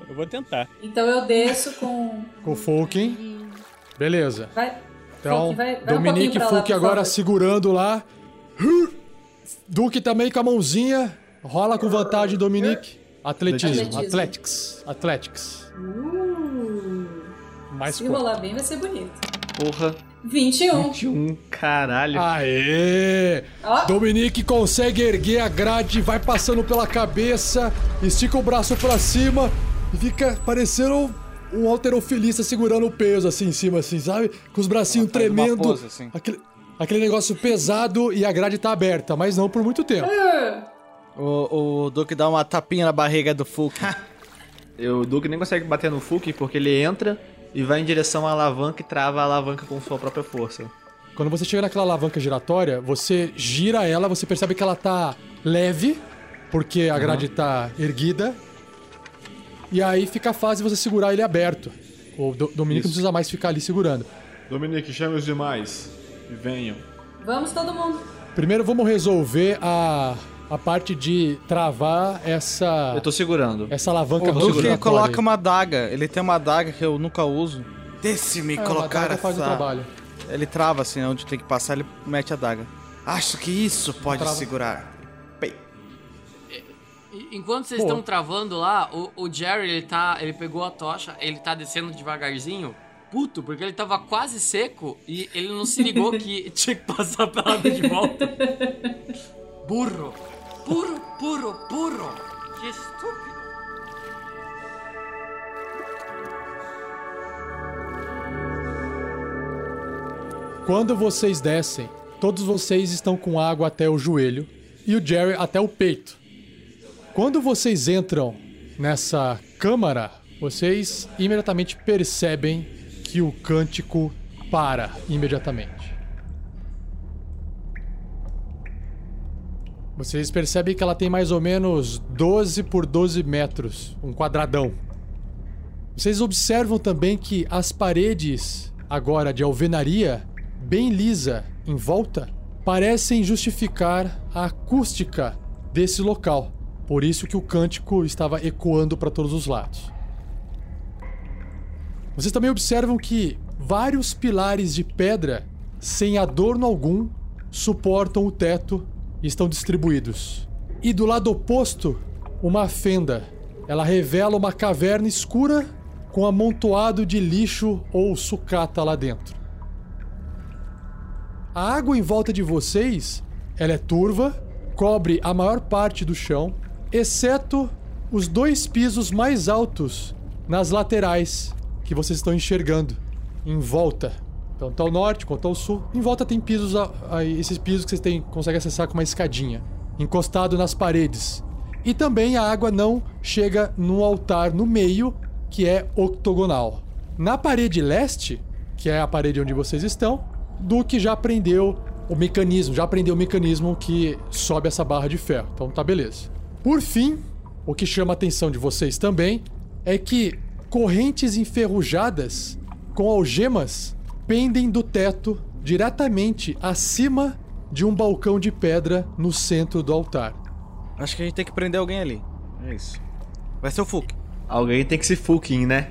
Eu vou tentar. Então eu desço com. Com o Fulkin. Beleza. Vai. Então, Fulkin, vai- vai um Dominique e Fulkin por agora favor. segurando lá. Duque também com a mãozinha. Rola com vantagem, Dominique. Atletismo. Atletismo. Athletics. Athletics. Uh, Mais se quatro. rolar bem, vai ser bonito. Porra, 21. 21, caralho. Aê! Ó. Dominique consegue erguer a grade, vai passando pela cabeça, estica o braço pra cima e fica parecendo um alterofilista segurando o peso assim em cima, assim, sabe? Com os bracinhos tremendo. pose, assim. Aquele, aquele negócio pesado e a grade tá aberta, mas não por muito tempo. O, o Duke dá uma tapinha na barriga do Fulk. Eu- O Duke nem consegue bater no Fulk porque ele entra e vai em direção à alavanca e trava a alavanca com sua própria força. Quando você chega naquela alavanca giratória, você gira ela, você percebe que ela tá leve, porque a grade tá erguida. E aí fica fácil você segurar ele aberto. O Do- Dominique não precisa mais ficar ali segurando. Dominique, chame os demais. E venham. Vamos todo mundo. Primeiro vamos resolver a, a parte de travar essa, Eu tô segurando. essa alavanca O giratória coloca uma adaga. Ele tem uma adaga que eu nunca uso. Deixe-me É, uma colocar essa... faz o trabalho. Ele trava assim, onde tem que passar, ele mete a adaga. Acho que isso pode Trava. segurar. Enquanto vocês estão travando lá, o, o Jerry, ele tá. Ele pegou a tocha, ele tá descendo devagarzinho. Puto, porque ele tava quase seco e ele não se ligou que tinha que passar pela água de volta. Burro! Puro, puro, burro! Que estúpido! Quando vocês descem, todos vocês estão com água até o joelho e o Jerry até o peito. Quando vocês entram nessa câmara, vocês imediatamente percebem que o cântico para imediatamente. Vocês percebem que ela tem mais ou menos 12 por 12 metros, um quadradão. Vocês observam também que as paredes, agora de alvenaria, bem lisa em volta, parecem justificar a acústica desse local. Por isso que o cântico estava ecoando para todos os lados. Vocês também observam que vários pilares de pedra, sem adorno algum, suportam o teto estão distribuídos. E do lado oposto, uma fenda. Ela revela uma caverna escura com amontoado de lixo ou sucata lá dentro. A água em volta de vocês, ela é turva, cobre a maior parte do chão, exceto os dois pisos mais altos nas laterais que vocês estão enxergando em volta. Tanto ao norte quanto ao sul. Em volta tem pisos, esses pisos que vocês têm, conseguem acessar com uma escadinha, encostado nas paredes. E também a água não chega no altar no meio, que é octogonal. Na parede leste, que é a parede onde vocês estão, Duque já aprendeu o mecanismo, já aprendeu o mecanismo que sobe essa barra de ferro. Então tá beleza. Por fim, o que chama a atenção de vocês também é que correntes enferrujadas com algemas pendem do teto diretamente acima de um balcão de pedra no centro do altar. Acho que a gente tem que prender alguém ali. É isso. Vai ser o Fulk. Alguém tem que se fucking, né?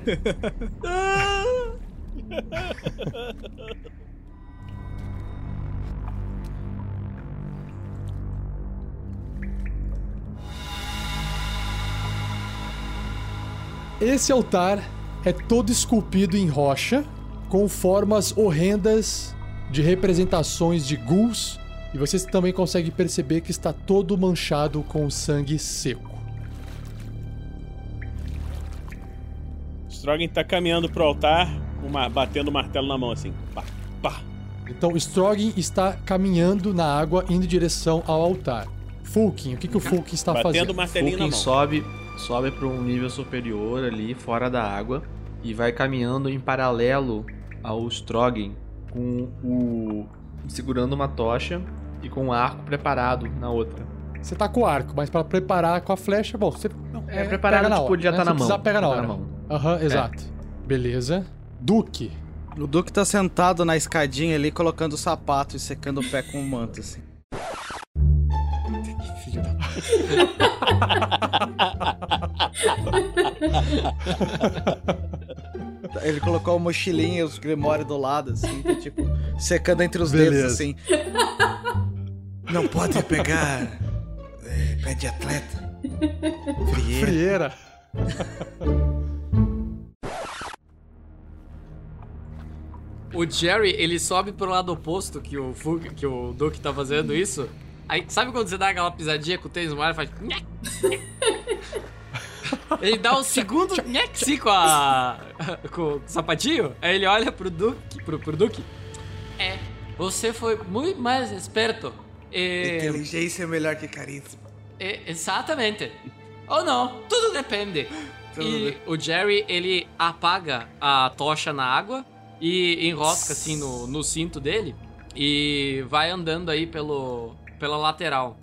Esse altar é todo esculpido em rocha, com formas horrendas de representações de ghouls, e vocês também conseguem perceber que está todo manchado com sangue seco. Strogan tá caminhando pro altar, uma, batendo o martelo na mão assim. Pá, pá. Então Strogan está caminhando na água indo em direção ao altar. Fulkin, o que, que o Fulkin está Batendo o fazendo? martelinho na Fulkin mão. sobe, sobe para um nível superior ali, fora da água, e vai caminhando em paralelo ao Strogan, com o. segurando uma tocha e com o arco preparado na outra. Você tá com o arco, mas para preparar com a flecha, bom, você É, preparado, pega na tipo, hora, já né? tá na mão. precisar, pega na Tá hora. na mão. Aham, exato. Beleza. Duque. O Duke tá sentado na escadinha ali, colocando o sapato e secando o pé com o manto, assim. Filho da... Ele colocou a mochilinha e os grimórios do lado, assim, tá, tipo, secando entre os Beleza. dedos, assim. Não pode pegar é, pé de atleta. Frieira. Frieira. O Jerry, ele sobe pro lado oposto que o, Fug, que o Duke tá fazendo isso. Aí, sabe quando você dá aquela pisadinha com o tênis no ar e faz... Ele dá um segundo nhexi com a... com o sapatinho. Aí ele olha pro Duke, pro, pro Duke. É, você foi muito mais esperto. É, Inteligência é melhor que carisma. é, exatamente. Ou não, tudo depende. Tudo e bem. o Jerry, ele apaga a tocha na água e enrosca assim no, no cinto dele e vai andando aí pelo, pela lateral.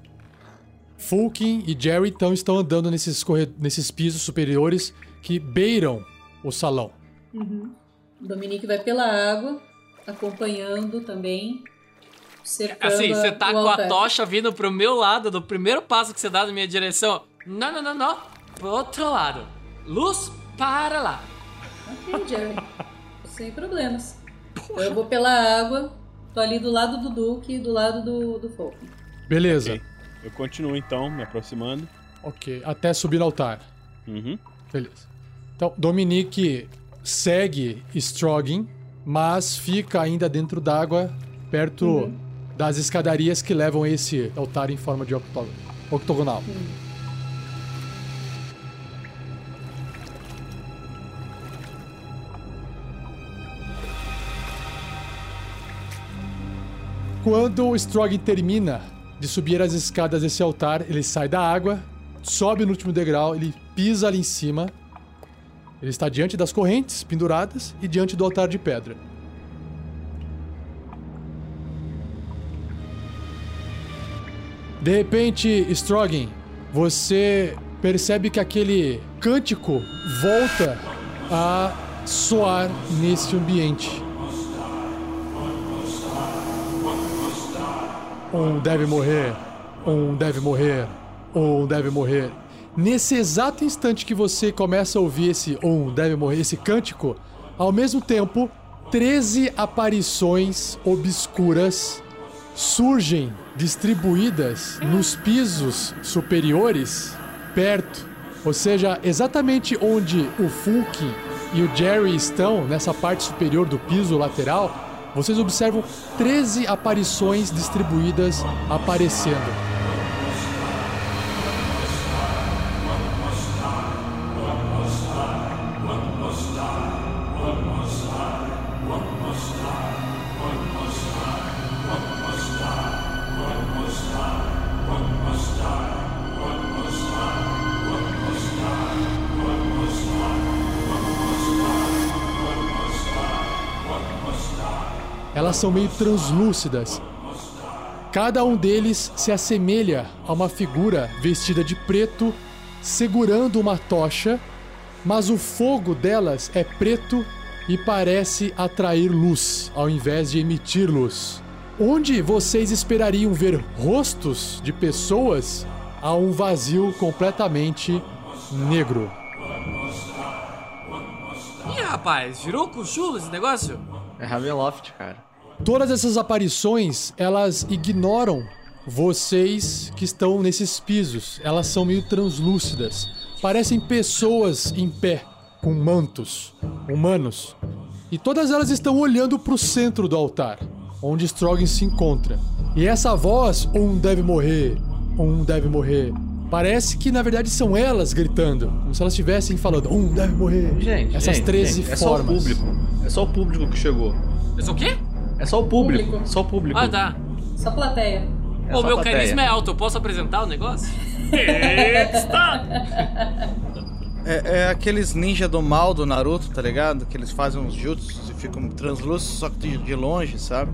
Fulkin e Jerry então estão andando nesses, corre- nesses pisos superiores que beiram o salão. O Dominique vai pela água, acompanhando também, Assim, você tá com a tocha vindo pro meu lado, do primeiro passo que você dá na minha direção. Não, não, não, não. Pro outro lado. Luz para lá. Ok, Jerry. Sem problemas. Então eu vou pela água, tô ali do lado do Duque e do lado do, do Folk. Beleza. Ok. Eu continuo então, me aproximando. ok. Até subir no altar. Uhum. Beleza. Então, Dominique segue Stroggin, mas fica ainda dentro d'água, perto das escadarias que levam a esse altar em forma de octo- octogonal. Quando o Stroggin termina de subir as escadas desse altar, ele sai da água, sobe no último degrau, ele pisa ali em cima. Ele está diante das correntes penduradas e diante do altar de pedra. De repente, Stroggin, você percebe que aquele cântico volta a soar nesse ambiente. Um deve morrer, um deve morrer, um deve morrer. Nesse exato instante que você começa a ouvir esse um deve morrer, esse cântico, ao mesmo tempo, 13 aparições obscuras surgem distribuídas nos pisos superiores, perto. Ou seja, exatamente onde o Fulkin e o Jerry estão, nessa parte superior do piso lateral, vocês observam 13 aparições distribuídas aparecendo. São meio translúcidas. Cada um deles se assemelha a uma figura vestida de preto, segurando uma tocha, mas o fogo delas é preto e parece atrair luz, ao invés de emitir luz. Onde vocês esperariam ver rostos de pessoas, há um vazio completamente negro. Ih, rapaz, virou Cuchulo esse negócio? É Ravenloft, cara. Todas essas aparições, elas ignoram vocês que estão nesses pisos. Elas são meio translúcidas. Parecem pessoas em pé, com mantos, humanos. E todas elas estão olhando para o centro do altar, onde Strogan se encontra. E essa voz, um deve morrer, um deve morrer. Parece que na verdade são elas gritando, como se elas estivessem falando, um deve morrer. Gente, essas gente, 13 gente, é só o formas. público. É só o público que chegou. Isso o quê? É só o público. Público. Só o público. Ah, tá. Só plateia. É a meu plateia. carisma é alto, eu posso apresentar o negócio? É, é aqueles ninja do mal do Naruto, tá ligado? Que eles fazem uns jutsus e ficam translúcidos, só que de, longe, sabe?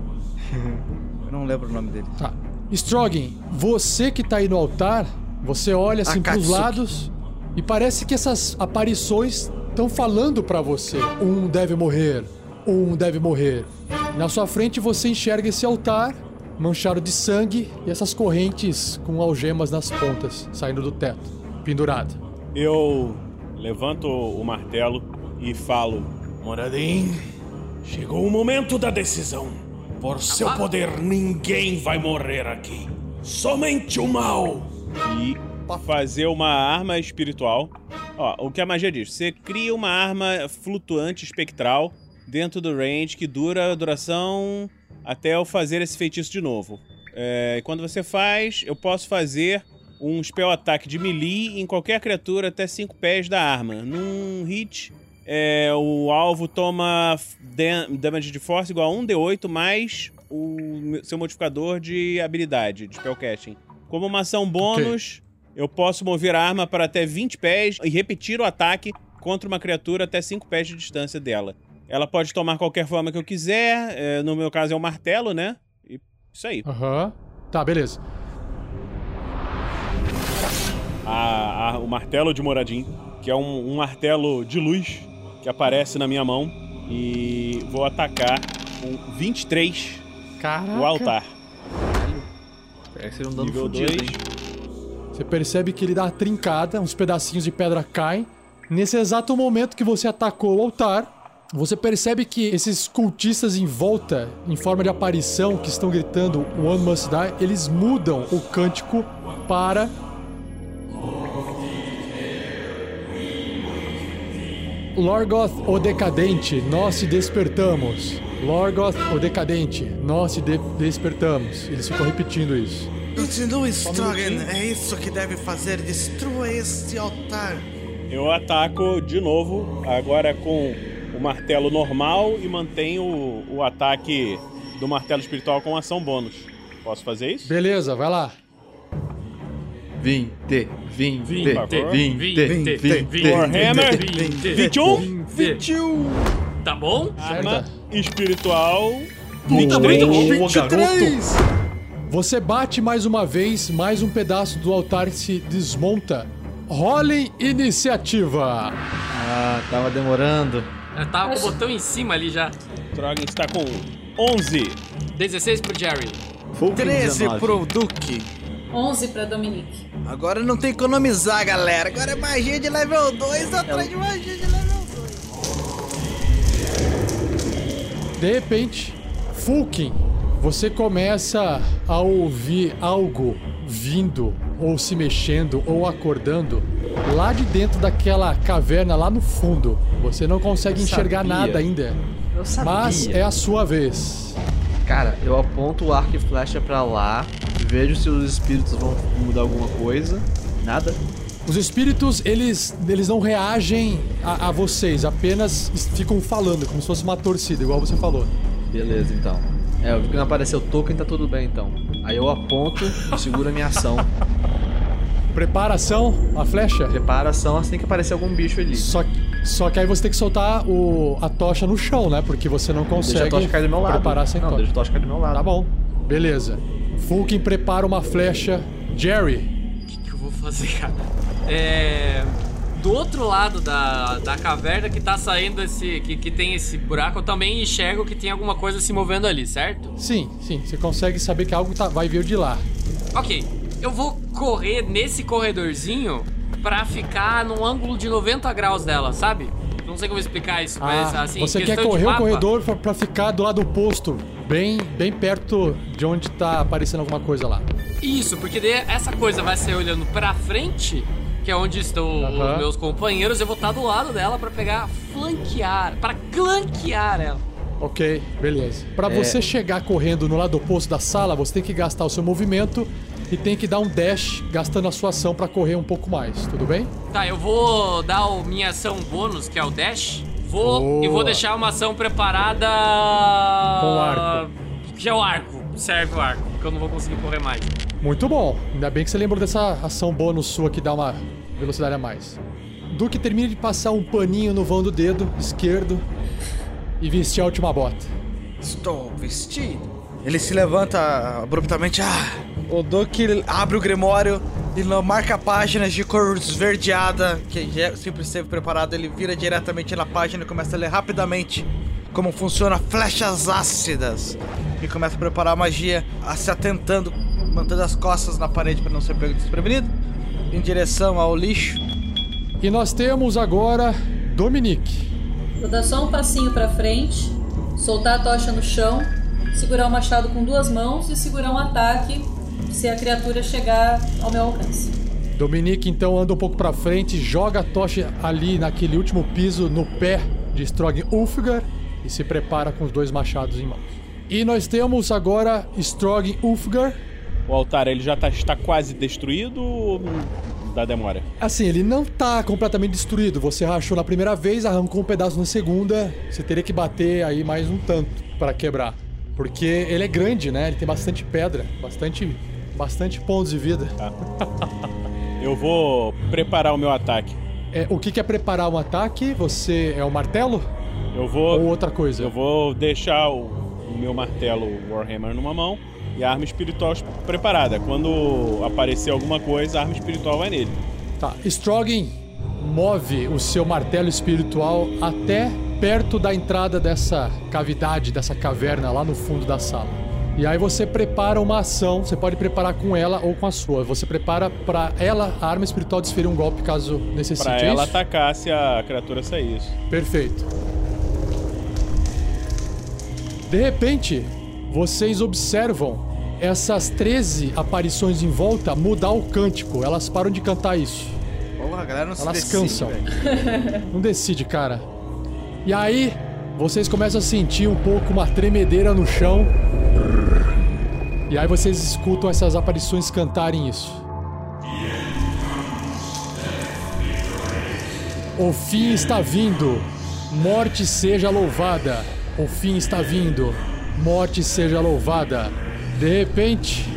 Eu não lembro o nome dele. Tá. Strogan, você que tá aí no altar, você olha assim pros Akatsuki. lados e parece que essas aparições estão falando pra você. Um deve morrer, um deve morrer. Na sua frente você enxerga esse altar manchado de sangue e essas correntes com algemas nas pontas saindo do teto, pendurado. Eu levanto o martelo e falo: Moradin, chegou o momento da decisão. Por seu poder, ninguém vai morrer aqui. somente o mal. E fazer uma arma espiritual. Ó, o que a magia diz? Você cria uma arma flutuante espectral dentro do range que dura a duração até eu fazer esse feitiço de novo. É, quando você faz, eu posso fazer um spell ataque de melee em qualquer criatura até 5 pés da arma. Num hit, é, o alvo toma damage de force igual a 1d8 mais o seu modificador de habilidade, de spellcasting. Como uma ação bônus, okay. eu posso mover a arma para até 20 pés e repetir o ataque contra uma criatura até 5 pés de distância dela. Ela pode tomar qualquer forma que eu quiser, é, no meu caso é o um martelo, né? E isso aí. Aham. Uhum. Tá, beleza. A, a, o martelo de Moradin, que é um, um martelo de luz que aparece na minha mão. E vou atacar com 23 Caraca. o altar. Parece um dano Nível fudido, 2. hein? Você percebe que ele dá uma trincada, uns pedacinhos de pedra caem. Nesse exato momento que você atacou o altar, você percebe que esses cultistas em volta, em forma de aparição, que estão gritando One Must Die, eles mudam o cântico para. Lorgoth o Decadente, nós se despertamos. Lorgoth o Decadente, nós se de despertamos. Eles ficam repetindo isso. Continue, Strogan. É isso que deve fazer. Destrua este altar. Eu ataco de novo, agora com o martelo normal e mantenho o, o ataque do martelo espiritual com ação bônus. Posso fazer isso? Beleza, vai lá. 20, 20, 20, favor. 20, 20, 20, Warhammer 20, 21, 21. Tá bom? arma espiritual Muito, 23. muito bom. 23. Você bate mais uma vez, mais um pedaço do altar se desmonta. Rolem iniciativa. Ah, tava demorando. Eu tava com o botão em cima ali já. Trogan está com 11. 16 pro Jerry. Fulkin 13 19. pro Duque. 11 pra Dominique. Agora não tem que economizar, galera. Agora é magia de level 2 atrás de magia de level 2. De repente, Fulkin, você começa a ouvir algo vindo, ou se mexendo, ou acordando, lá de dentro daquela caverna lá no fundo. Você não consegue Eu enxergar sabia. nada ainda. Eu sabia. Mas é a sua vez. Cara, eu aponto o arco e flecha pra lá, vejo se os espíritos vão mudar alguma coisa. Nada. Os espíritos, eles, eles não reagem a, a vocês, apenas ficam falando, como se fosse uma torcida, igual você falou. Beleza, então. É, eu vi que não apareceu token, tá tudo bem então. Aí eu aponto e seguro a minha ação. Preparação, a flecha. Preparação assim que aparecer algum bicho ali. Só, que- só que aí você tem que soltar o, a tocha no chão, né? Porque você não consegue Deixa a tocha cair do meu lado. preparar sem não, tocha. deixa a tocha cair do meu lado. Tá bom, beleza. Fulkin prepara uma flecha. Jerry, O que, que eu vou fazer, cara? É. Do outro lado da, da caverna que tá saindo esse. Que, que tem esse buraco, eu também enxergo que tem alguma coisa se movendo ali, certo? sim, sim, você consegue saber que algo tá- vai vir de lá. Ok, eu vou correr nesse corredorzinho pra ficar num ângulo de 90 graus dela, sabe? Não sei como explicar isso, mas Ah, assim. você quer questão de correr o mapa- corredor pra, pra ficar do lado oposto, bem, bem perto de onde tá aparecendo alguma coisa lá. Isso, porque daí essa coisa vai ser olhando pra frente, que é onde estão Aham. os meus companheiros, eu vou estar do lado dela pra pegar, flanquear, pra clanquear ela. Ok, beleza. Pra É. você chegar correndo no lado oposto da sala, você tem que gastar o seu movimento e tem que dar um dash gastando a sua ação pra correr um pouco mais, tudo bem? Tá, eu vou dar o minha ação bônus, que é o dash. Vou Boa. e vou deixar uma ação preparada. Com arco. Que é o arco. Serve o arco, porque eu não vou conseguir correr mais. Muito bom. Ainda bem que você lembrou dessa ação bônus sua que dá uma velocidade a mais. Duque termina de passar um paninho no vão do dedo esquerdo e vestir a última bota. Estou vestido. Ele se levanta abruptamente. Ah, o Duque abre o Grimório e não marca páginas de cor esverdeada, que já sempre esteve preparado. Ele vira diretamente na página e começa a ler rapidamente como funciona flechas ácidas. E começa a preparar a magia, a se atentando, mantendo as costas na parede para não ser pego desprevenido, em direção ao lixo. E nós temos agora Dominique. Vou dar só um passinho pra frente, soltar a tocha no chão, segurar o machado com duas mãos e segurar um ataque se a criatura chegar ao meu alcance. Dominique então anda um pouco pra frente, joga a tocha ali naquele último piso no pé de Strog Ulfgar e se prepara com os dois machados em mãos. E nós temos agora Strog Ulfgar. O altar ele já tá, está quase destruído ou dá demora? Assim, ele não tá completamente destruído. Você rachou na primeira vez, arrancou um pedaço na segunda. Você teria que bater aí mais um tanto para quebrar. Porque ele é grande, né? Ele tem bastante pedra, bastante, bastante pontos de vida. Tá. Eu vou preparar o meu ataque. É, o que, que é preparar um ataque? Você é o martelo? Eu vou. Ou outra coisa? Eu vou deixar o, o meu martelo Warhammer numa mão e a arma espiritual preparada. Quando aparecer alguma coisa, a arma espiritual vai nele. Tá. Strogan move o seu martelo espiritual até perto da entrada dessa cavidade, dessa caverna lá no fundo da sala. E aí você prepara uma ação, você pode preparar com ela ou com a sua. Você prepara pra ela, a arma espiritual, desferir um golpe caso necessite. Pra é ela isso? atacar se a criatura saísse. Perfeito. De repente, vocês observam essas 13 aparições em volta mudar o cântico. Elas param de cantar isso. Porra, a galera não se Elas decide, cansam. velho. Não decide, cara. E aí, vocês começam a sentir um pouco uma tremedeira no chão. E aí vocês escutam essas aparições cantarem isso. O fim está vindo. Morte seja louvada. O fim está vindo. Morte seja louvada. De repente,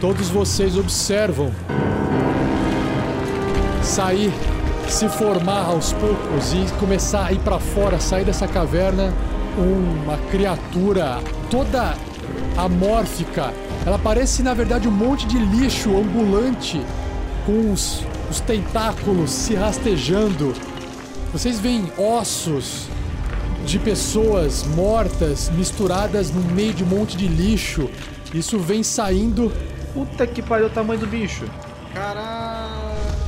todos vocês observam sair, se formar aos poucos e começar a ir pra fora, sair dessa caverna uma criatura toda amórfica. Ela parece na verdade um monte de lixo ambulante com os, os tentáculos se rastejando. Vocês veem ossos de pessoas mortas misturadas no meio de um monte de lixo. Isso vem saindo Puta que pariu o tamanho do bicho.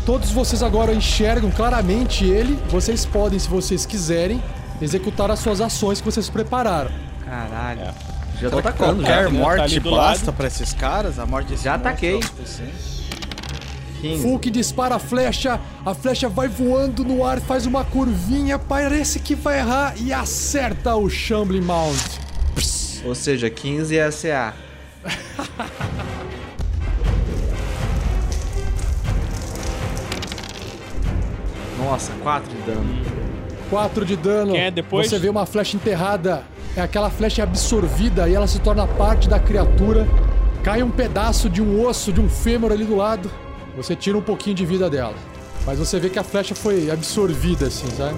Todos vocês agora enxergam claramente ele. Vocês podem, se vocês quiserem, executar as suas ações que vocês prepararam. Caralho. Já tô que atacando já. qualquer Tá ali morte do basta pra esses caras? A morte desses Já ataquei. é o suficiente? 15. Fulk dispara a flecha, a flecha vai voando no ar, faz uma curvinha, parece que vai errar e acerta o Shambling Mount. Ou seja, 15 é CA. Nossa, 4 de dano. 4 de dano. Quem é depois? Você vê uma flecha enterrada, aquela flecha absorvida e ela se torna parte da criatura. Cai um pedaço de um osso, de um fêmur ali do lado. Você tira um pouquinho de vida dela. Mas você vê que a flecha foi absorvida, assim, sabe?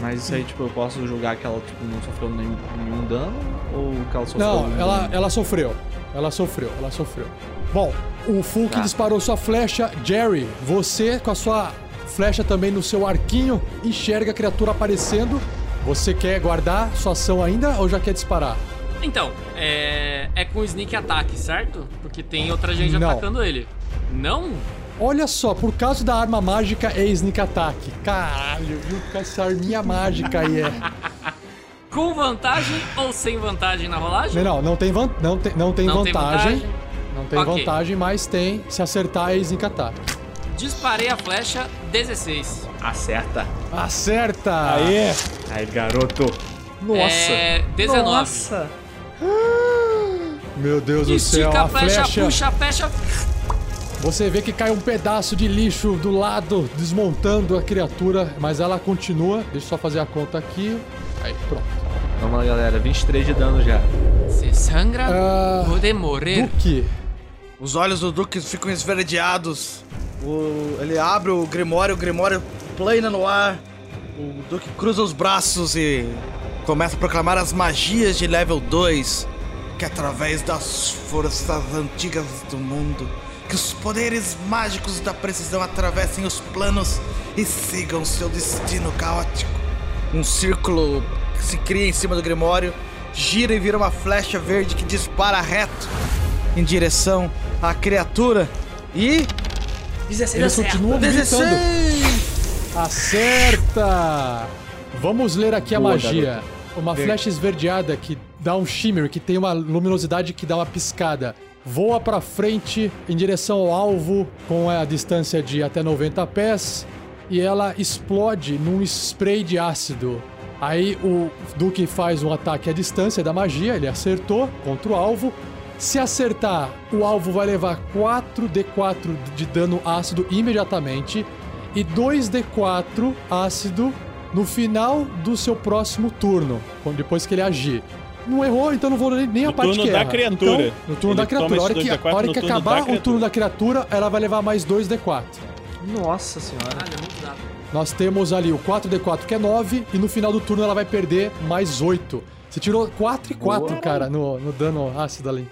Mas isso aí, tipo, eu posso julgar que ela tipo, não sofreu nenhum, nenhum dano? Ou que ela sofreu Não, ela, dano? ela sofreu. Ela sofreu, ela sofreu. Bom, o Fulk Tá. disparou sua flecha. Jerry, você com a sua flecha também no seu arquinho, enxerga a criatura aparecendo. Você quer guardar sua ação ainda ou já quer disparar? Então, é. É com sneak attack, certo? Porque tem outra gente Não. atacando ele. Não? Olha só, por causa da arma mágica é sneak attack. Caralho, viu? Com essa arminha mágica aí é. Com vantagem ou sem vantagem na rolagem? Não, não, tem, van... não tem, não tem Não tem vantagem. vantagem? Não tem Ok. vantagem, mas tem. Se acertar é sneak attack. Disparei a flecha 16. Acerta. Acerta! Aê! Aí, garoto. Nossa. É. 19. Nossa. Meu Deus do céu, Estica a flecha, flecha. puxa a flecha. Você vê que cai um pedaço de lixo do lado, desmontando a criatura, mas ela continua. Deixa eu só fazer a conta aqui. Aí, pronto. Vamos lá, galera. 23 de dano já. Se sangra, Ah, pode morrer. Duque, Os olhos do Duque ficam esverdeados. O- ele abre o Grimório, o Grimório plana no ar. O Duque cruza os braços e começa a proclamar as magias de level 2. Que através das forças antigas do mundo, que os poderes mágicos da precisão atravessem os planos e sigam seu destino caótico. Um círculo que se cria em cima do Grimório, gira e vira uma flecha verde que dispara reto em direção à criatura e 16 eles acerta. continuam gritando. 16! Acerta! Vamos ler aqui a Boa, magia. Uma flecha esverdeada que dá um shimmer, que tem uma luminosidade que dá uma piscada. voa pra frente em direção ao alvo com a distância de até 90 pés e ela explode num spray de ácido. Aí o Duke faz um ataque à distância da magia, ele acertou contra o alvo. Se acertar, o alvo vai levar 4d4 de dano ácido imediatamente e 2d4 ácido no final do seu próximo turno, quando- depois que ele agir. Não errou, então não vou nem, nem a parte turno que da erra. criatura. Então, no turno Ele da criatura. A hora que, esse 2d4 a hora no que acabar o turno da criatura, ela vai levar mais 2d4. Nossa senhora. Caralho, é muito dado. Nós temos ali o 4d4 que é 9 e no final do turno ela vai perder mais 8. Você tirou 4 e 4, Boa. cara, no, no dano ácido ali.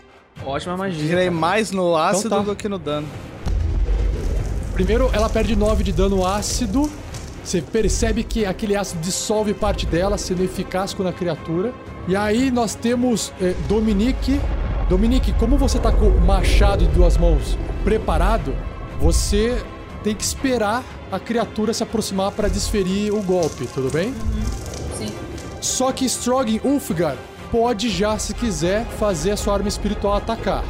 Ótima magia. Tirei mais no ácido tá. do que no dano. Primeiro, ela perde 9 de dano ácido. Você percebe que aquele ácido dissolve parte dela, sendo eficaz com a criatura. E aí nós temos eh, Dominique. Dominique, como você tá com o machado de duas mãos preparado, você tem que esperar a criatura se aproximar para desferir o golpe, tudo bem? Sim. Só que Stroggin Ulfgar pode já, se quiser, fazer a sua arma espiritual atacar.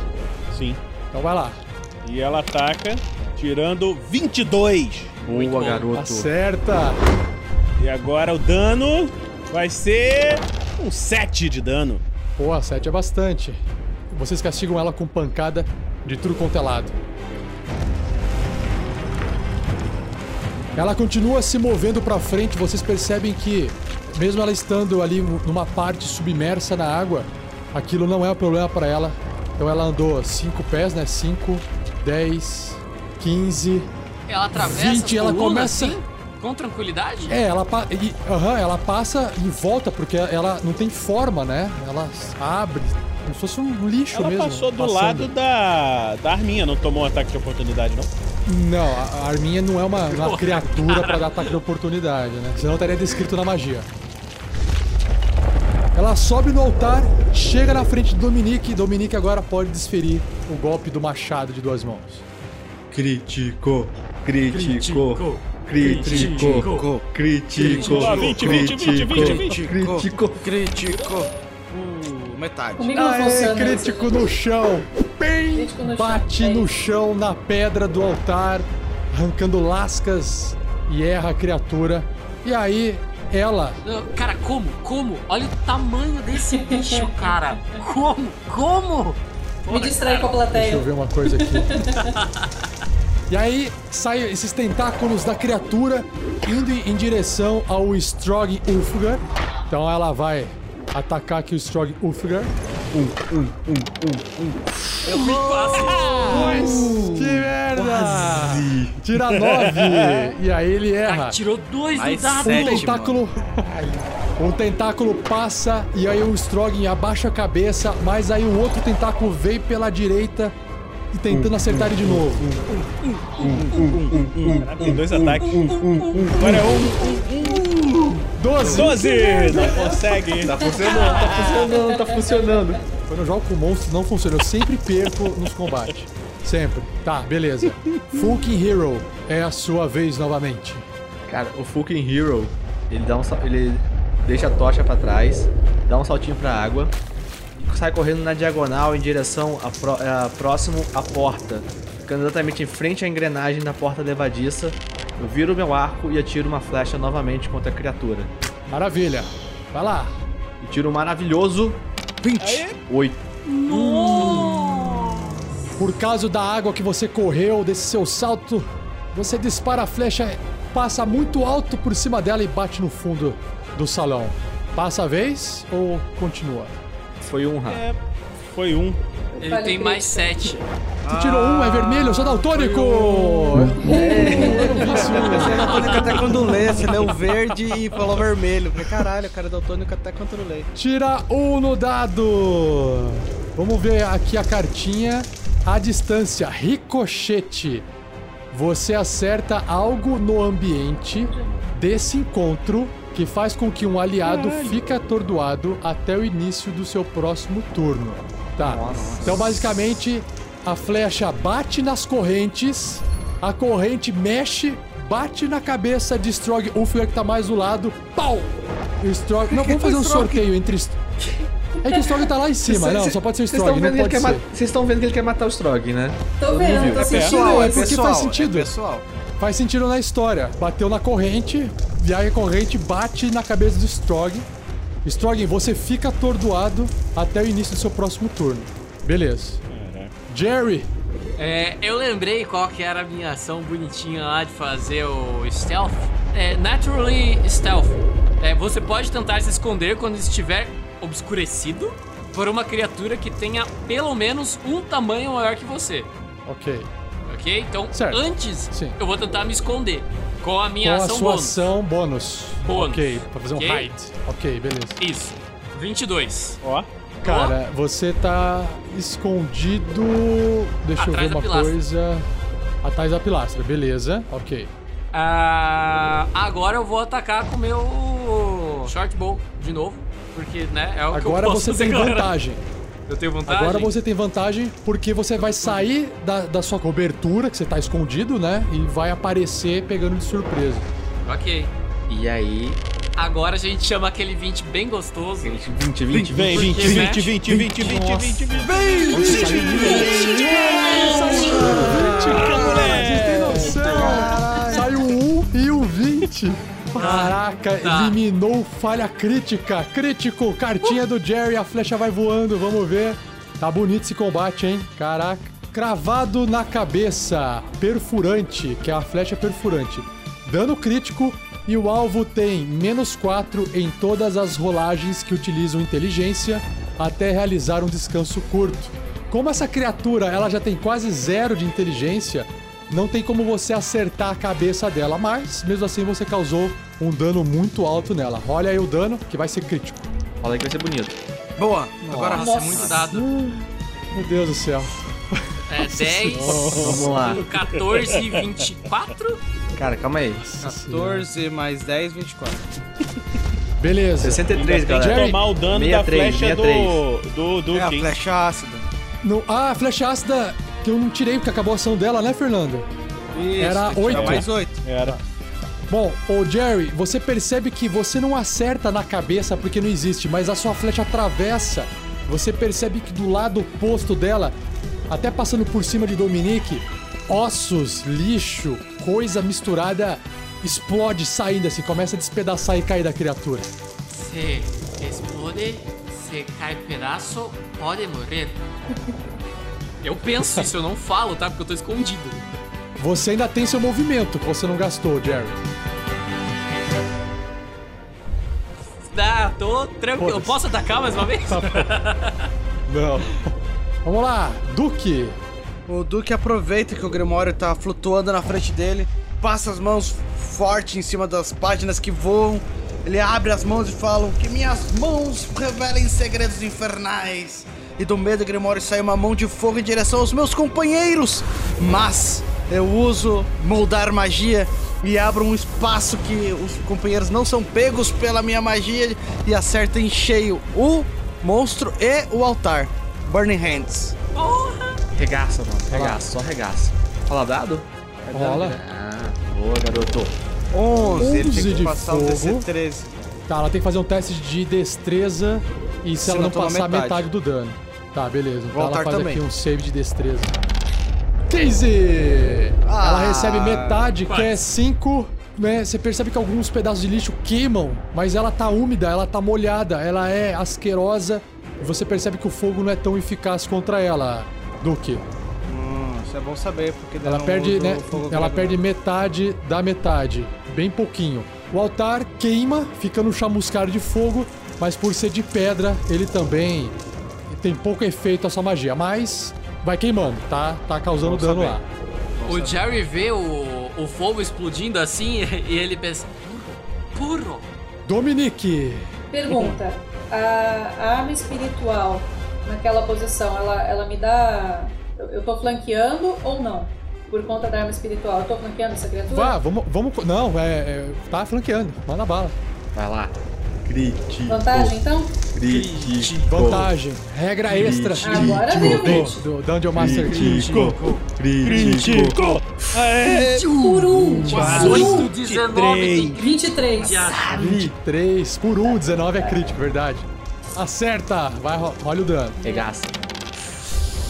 Sim. Então vai lá. E ela ataca, tirando 22. Boa, garoto. Acerta! E agora o dano vai ser um 7 de dano. Pô, 7 é bastante. Vocês castigam ela com pancada de tudo quanto é lado. Ela continua se movendo pra frente, vocês percebem que, mesmo ela estando ali numa parte submersa na água, aquilo não é um problema pra ela. Então ela andou 5 pés, né? 5, 10, 15. Ela atravessa 20, as ela começa- assim, com tranquilidade? É, ela, pa- e- aham, ela passa em volta, porque ela não tem forma, né? Ela abre, como se fosse um lixo Ela mesmo. passou do passando. lado da, da arminha, não tomou um ataque de oportunidade, não? Não, a Arminha não é uma, uma criatura pra dar ataque de oportunidade, né? Senão estaria descrito na magia. Ela sobe no altar, chega na frente de Dominique. Dominique agora pode desferir o golpe do machado de duas mãos. Crítico. Crítico. Crítico. Crítico. Lá, 20, 20, 20, 20, 20. Crítico. Crítico. Uh, metade. Comigo não Aê, funciona. crítico no chão. Bem, Crítico bate é no chão, na pedra do altar, arrancando lascas e erra a criatura. E aí, ela Cara, como? Como? Olha o tamanho desse bicho, cara. Como? Como? Me distrai com a Deixa plateia. eu ver uma coisa aqui. e aí saem esses tentáculos da criatura indo em direção ao Strog Ulfgar. Então ela vai atacar aqui o Strog Ulfgar. Quase. Que merda! Tira 9! E aí ele erra. Ah, tirou dois no dado. Um tentáculo. Um tentáculo passa e aí o Stroggin abaixa a cabeça, mas aí o outro tentáculo vem pela direita e tentando acertar ele de novo. Caraca, tem dois ataques. Agora é um. 12! 12! Não consegue. Tá funcionando, tá funcionando, tá funcionando. Quando eu jogo com monstros não funciona, eu sempre perco nos combates. Sempre. Tá, beleza. Fucking Hero, é a sua vez novamente. Cara, o fucking Hero, ele dá um ele deixa a tocha pra trás, dá um saltinho pra água sai correndo na diagonal em direção a, pró- a próximo à porta, ficando exatamente em frente à engrenagem da porta levadiça. Eu viro meu arco e atiro uma flecha novamente contra a criatura. Maravilha. Vai lá. E tiro um maravilhoso 28. Por causa da água que você correu, desse seu salto, você dispara a flecha, passa muito alto por cima dela e bate no fundo do salão. Passa a vez ou continua? Foi um, Rafa. É, foi um. Ele tem mais sete. Você tirou um, é vermelho, eu sou daltônico! Eu vi isso. Você é daltônico até quando lê, você leu verde e falou vermelho. Falei, caralho, o cara é daltônico até quando lê. Tira um no dado! Vamos ver aqui a cartinha. A distância, ricochete. Você acerta algo no ambiente desse encontro que faz com que um aliado fique atordoado até o início do seu próximo turno. Tá. Então, basicamente, a flecha bate nas correntes, a corrente mexe, bate na cabeça de Strog Ulfgar que tá mais do lado. Pau! O Strog... Não, vamos fazer um sorteio entre... É que o Strog tá lá em cima, Cê- não, cê- só pode ser o Vocês estão Strog, vendo não que ele pode quer ser. Vocês estão vendo que ele quer matar o Strog, né? Tô vendo, viu. tô sentindo pessoal, é isso. porque faz sentido. pessoal. Faz sentido na história. Bateu na corrente, a corrente bate na cabeça do Strog. Strog, você fica atordoado até o início do seu próximo turno. Beleza. Jerry, É, eu lembrei qual que era a minha ação bonitinha lá de fazer o stealth. É, naturally stealth. É, você pode tentar se esconder quando estiver obscurecido por uma criatura que tenha pelo menos um tamanho maior que você. ok. Ok? Então, Certo. antes, Sim. eu vou tentar me esconder com a Com minha a ação sua bônus. ação bônus. Bônus. Ok, pra fazer um Ok. hide. Ok, beleza. Isso. 22. Ó. Cara, você tá escondido. Deixa eu Atrás ver da uma pilastra. coisa. Atrás da pilastra, beleza. Ok. Ah, agora eu vou atacar com o meu short bow de novo. Porque, né, é o que Agora eu posso você tem agora. vantagem. Eu tenho vantagem? Agora você tem vantagem porque você vai sair da, da sua cobertura, que você tá escondido, né? E vai aparecer pegando de surpresa. Ok. E aí. Agora a gente chama aquele 20 bem gostoso. 20, 20, 20. Vem, 20, Porque, 20, né? 20, 20, 20, 20, 20. Cara, vocês têm noção? Saiu um 1 e o 20. Caraca, Tá. eliminou falha crítica. Crítico, cartinha do Jerry, a flecha vai voando, vamos ver. Tá bonito esse combate, hein? Caraca. Cravado na cabeça, perfurante, que é a flecha perfurante. Dano crítico e o alvo tem menos 4 em todas as rolagens que utilizam inteligência até realizar um descanso curto. Como essa criatura ela já tem quase zero de inteligência, não tem como você acertar a cabeça dela, mas mesmo assim você causou um dano muito alto nela. Olha aí o dano, que vai ser crítico. Fala aí que vai ser bonito. Boa. Agora Nossa, é muito dado. Meu Deus do céu. É 10, Vamos lá. 14 e 24. Cara, calma aí. 14 mais 10, 24. Beleza. 63, Tem que galera. Tomar o dano 63, da flecha 63. do, do, do É a flecha ácida. No, ah, a flecha ácida que eu não tirei porque acabou a ação dela, né, Fernando? Isso, Era oito. mais 8. Era. Bom, ô Jerry, você percebe que você não acerta na cabeça porque não existe, mas a sua flecha atravessa. Você percebe que do lado oposto dela, até passando por cima de Dominique, ossos, lixo, coisa misturada explode saindo assim, começa a despedaçar e cair da criatura. Se explode, se cai pedaço, pode morrer. Eu penso isso, eu não falo, tá? Porque eu tô escondido. Você ainda tem seu movimento que você não gastou, Jerry. Ah, tô tranquilo. Eu posso atacar mais uma vez? Não. Vamos lá, Duque. O Duque aproveita que o Grimório tá flutuando na frente dele, passa as mãos forte em cima das páginas que voam. Ele abre as mãos e fala que minhas mãos revelem segredos infernais. E do meio do Grimório sai uma mão de fogo em direção aos meus companheiros. Mas eu uso moldar magia e abro um espaço que os companheiros não são pegos pela minha magia e acerto em cheio o monstro e o altar. Burning Hands. Regaça, mano. Regaça, só regaça. Fala dado? É dado, Rola. né? Ah, boa, garoto. 11, ele 11 tem que de passar um fogo. DC-13. Tá, ela tem que fazer um teste de destreza e se, Se ela não não passar metade. metade. do dano. Tá, beleza. Então ela faz também. aqui um save de destreza. 15! Ah. ela recebe metade, que é 5. Né? Você percebe que alguns pedaços de lixo queimam, mas ela tá úmida, ela tá molhada, ela é asquerosa. Você percebe que o fogo não é tão eficaz contra ela, Duque. Hum, isso é bom saber, porque Ela não perde, né? Ela perde não. metade da metade, bem pouquinho. O altar queima, fica no chamuscar de fogo, mas por ser de pedra, ele também tem pouco efeito a sua magia, mas vai queimando, tá? Tá causando Bom dano saber. lá. O Jerry vê o, o fogo explodindo assim e ele pensa: purro. Dominique, Pergunta: a, arma espiritual naquela posição, ela, ela me dá. Eu, eu tô flanqueando ou não? Por conta da arma espiritual, eu tô flanqueando essa criatura? vá, vamos, vamos, não, é, é tá flanqueando, manda bala. Vai lá. Crítico. Vantagem então? Crítico. Vantagem, regra extra Agora veio o do, 20. do Dungeon Master Crítico. Crítico. É, Por um! 18, 19, tem 23. de acho. 23 por 1, 19 é crítico, verdade. Acerta! Vai, olha o dano. Regaça.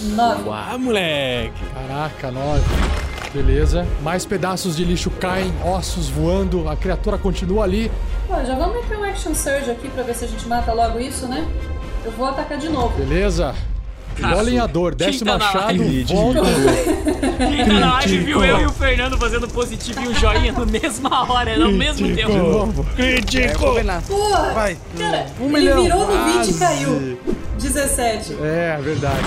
Nove. Ah, moleque. Caraca, 9. Beleza. Mais pedaços de lixo caem, ossos voando, a criatura continua ali. Pô, já vamos meter um Action Surge aqui pra ver se a gente mata logo isso, né? Eu vou atacar de novo. Beleza. Olhem a dor, Quem desce o tá na machado, live? volta. Quem tá na live viu eu e o Fernando fazendo positivo e um joinha na mesma hora, no mesmo De tempo. novo. Crítico! Porra! Vai. Cara, Um ele milhão. virou no 20 e caiu. 17. É, verdade.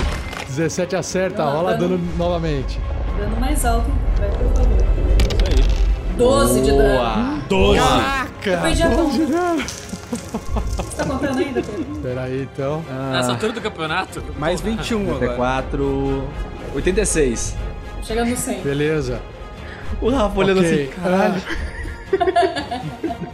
17 acerta, rola dano novamente. Dando mais alto, vai, por favor. 12 de dano. 12. Caraca! Eu perdi a conta. de dano. Você tá contando ainda, Pedro? Pera aí, então. Nessa altura do campeonato. Mais 21 agora. 84. 86. Chegando no 100. Beleza. O Rafa olhando Ok. assim, caralho.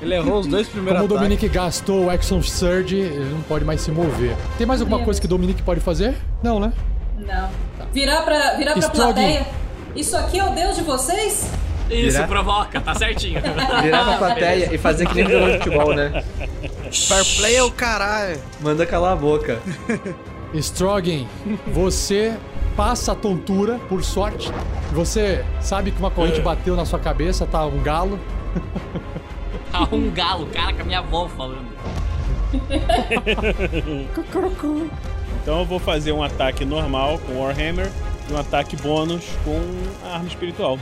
Ele errou os dois primeiros Como o. Dominique gastou o Action Surge, ele não pode mais se mover. Tem mais alguma coisa que o Dominique pode fazer? Não, né? Não. Virar pra, virar pra Strog. plateia. Isso aqui é o deus de vocês? Isso, Virar? provoca, tá certinho. Virar pra plateia e fazer que nem jogador de futebol, né? Fair play é o caralho. Manda calar a boca. Strogan, você passa a tontura, por sorte. Você sabe que uma corrente bateu na sua cabeça, tá um galo. Tá um galo, cara, com a minha avó falando. Então eu vou fazer um ataque normal com Warhammer um ataque bônus com a arma espiritual.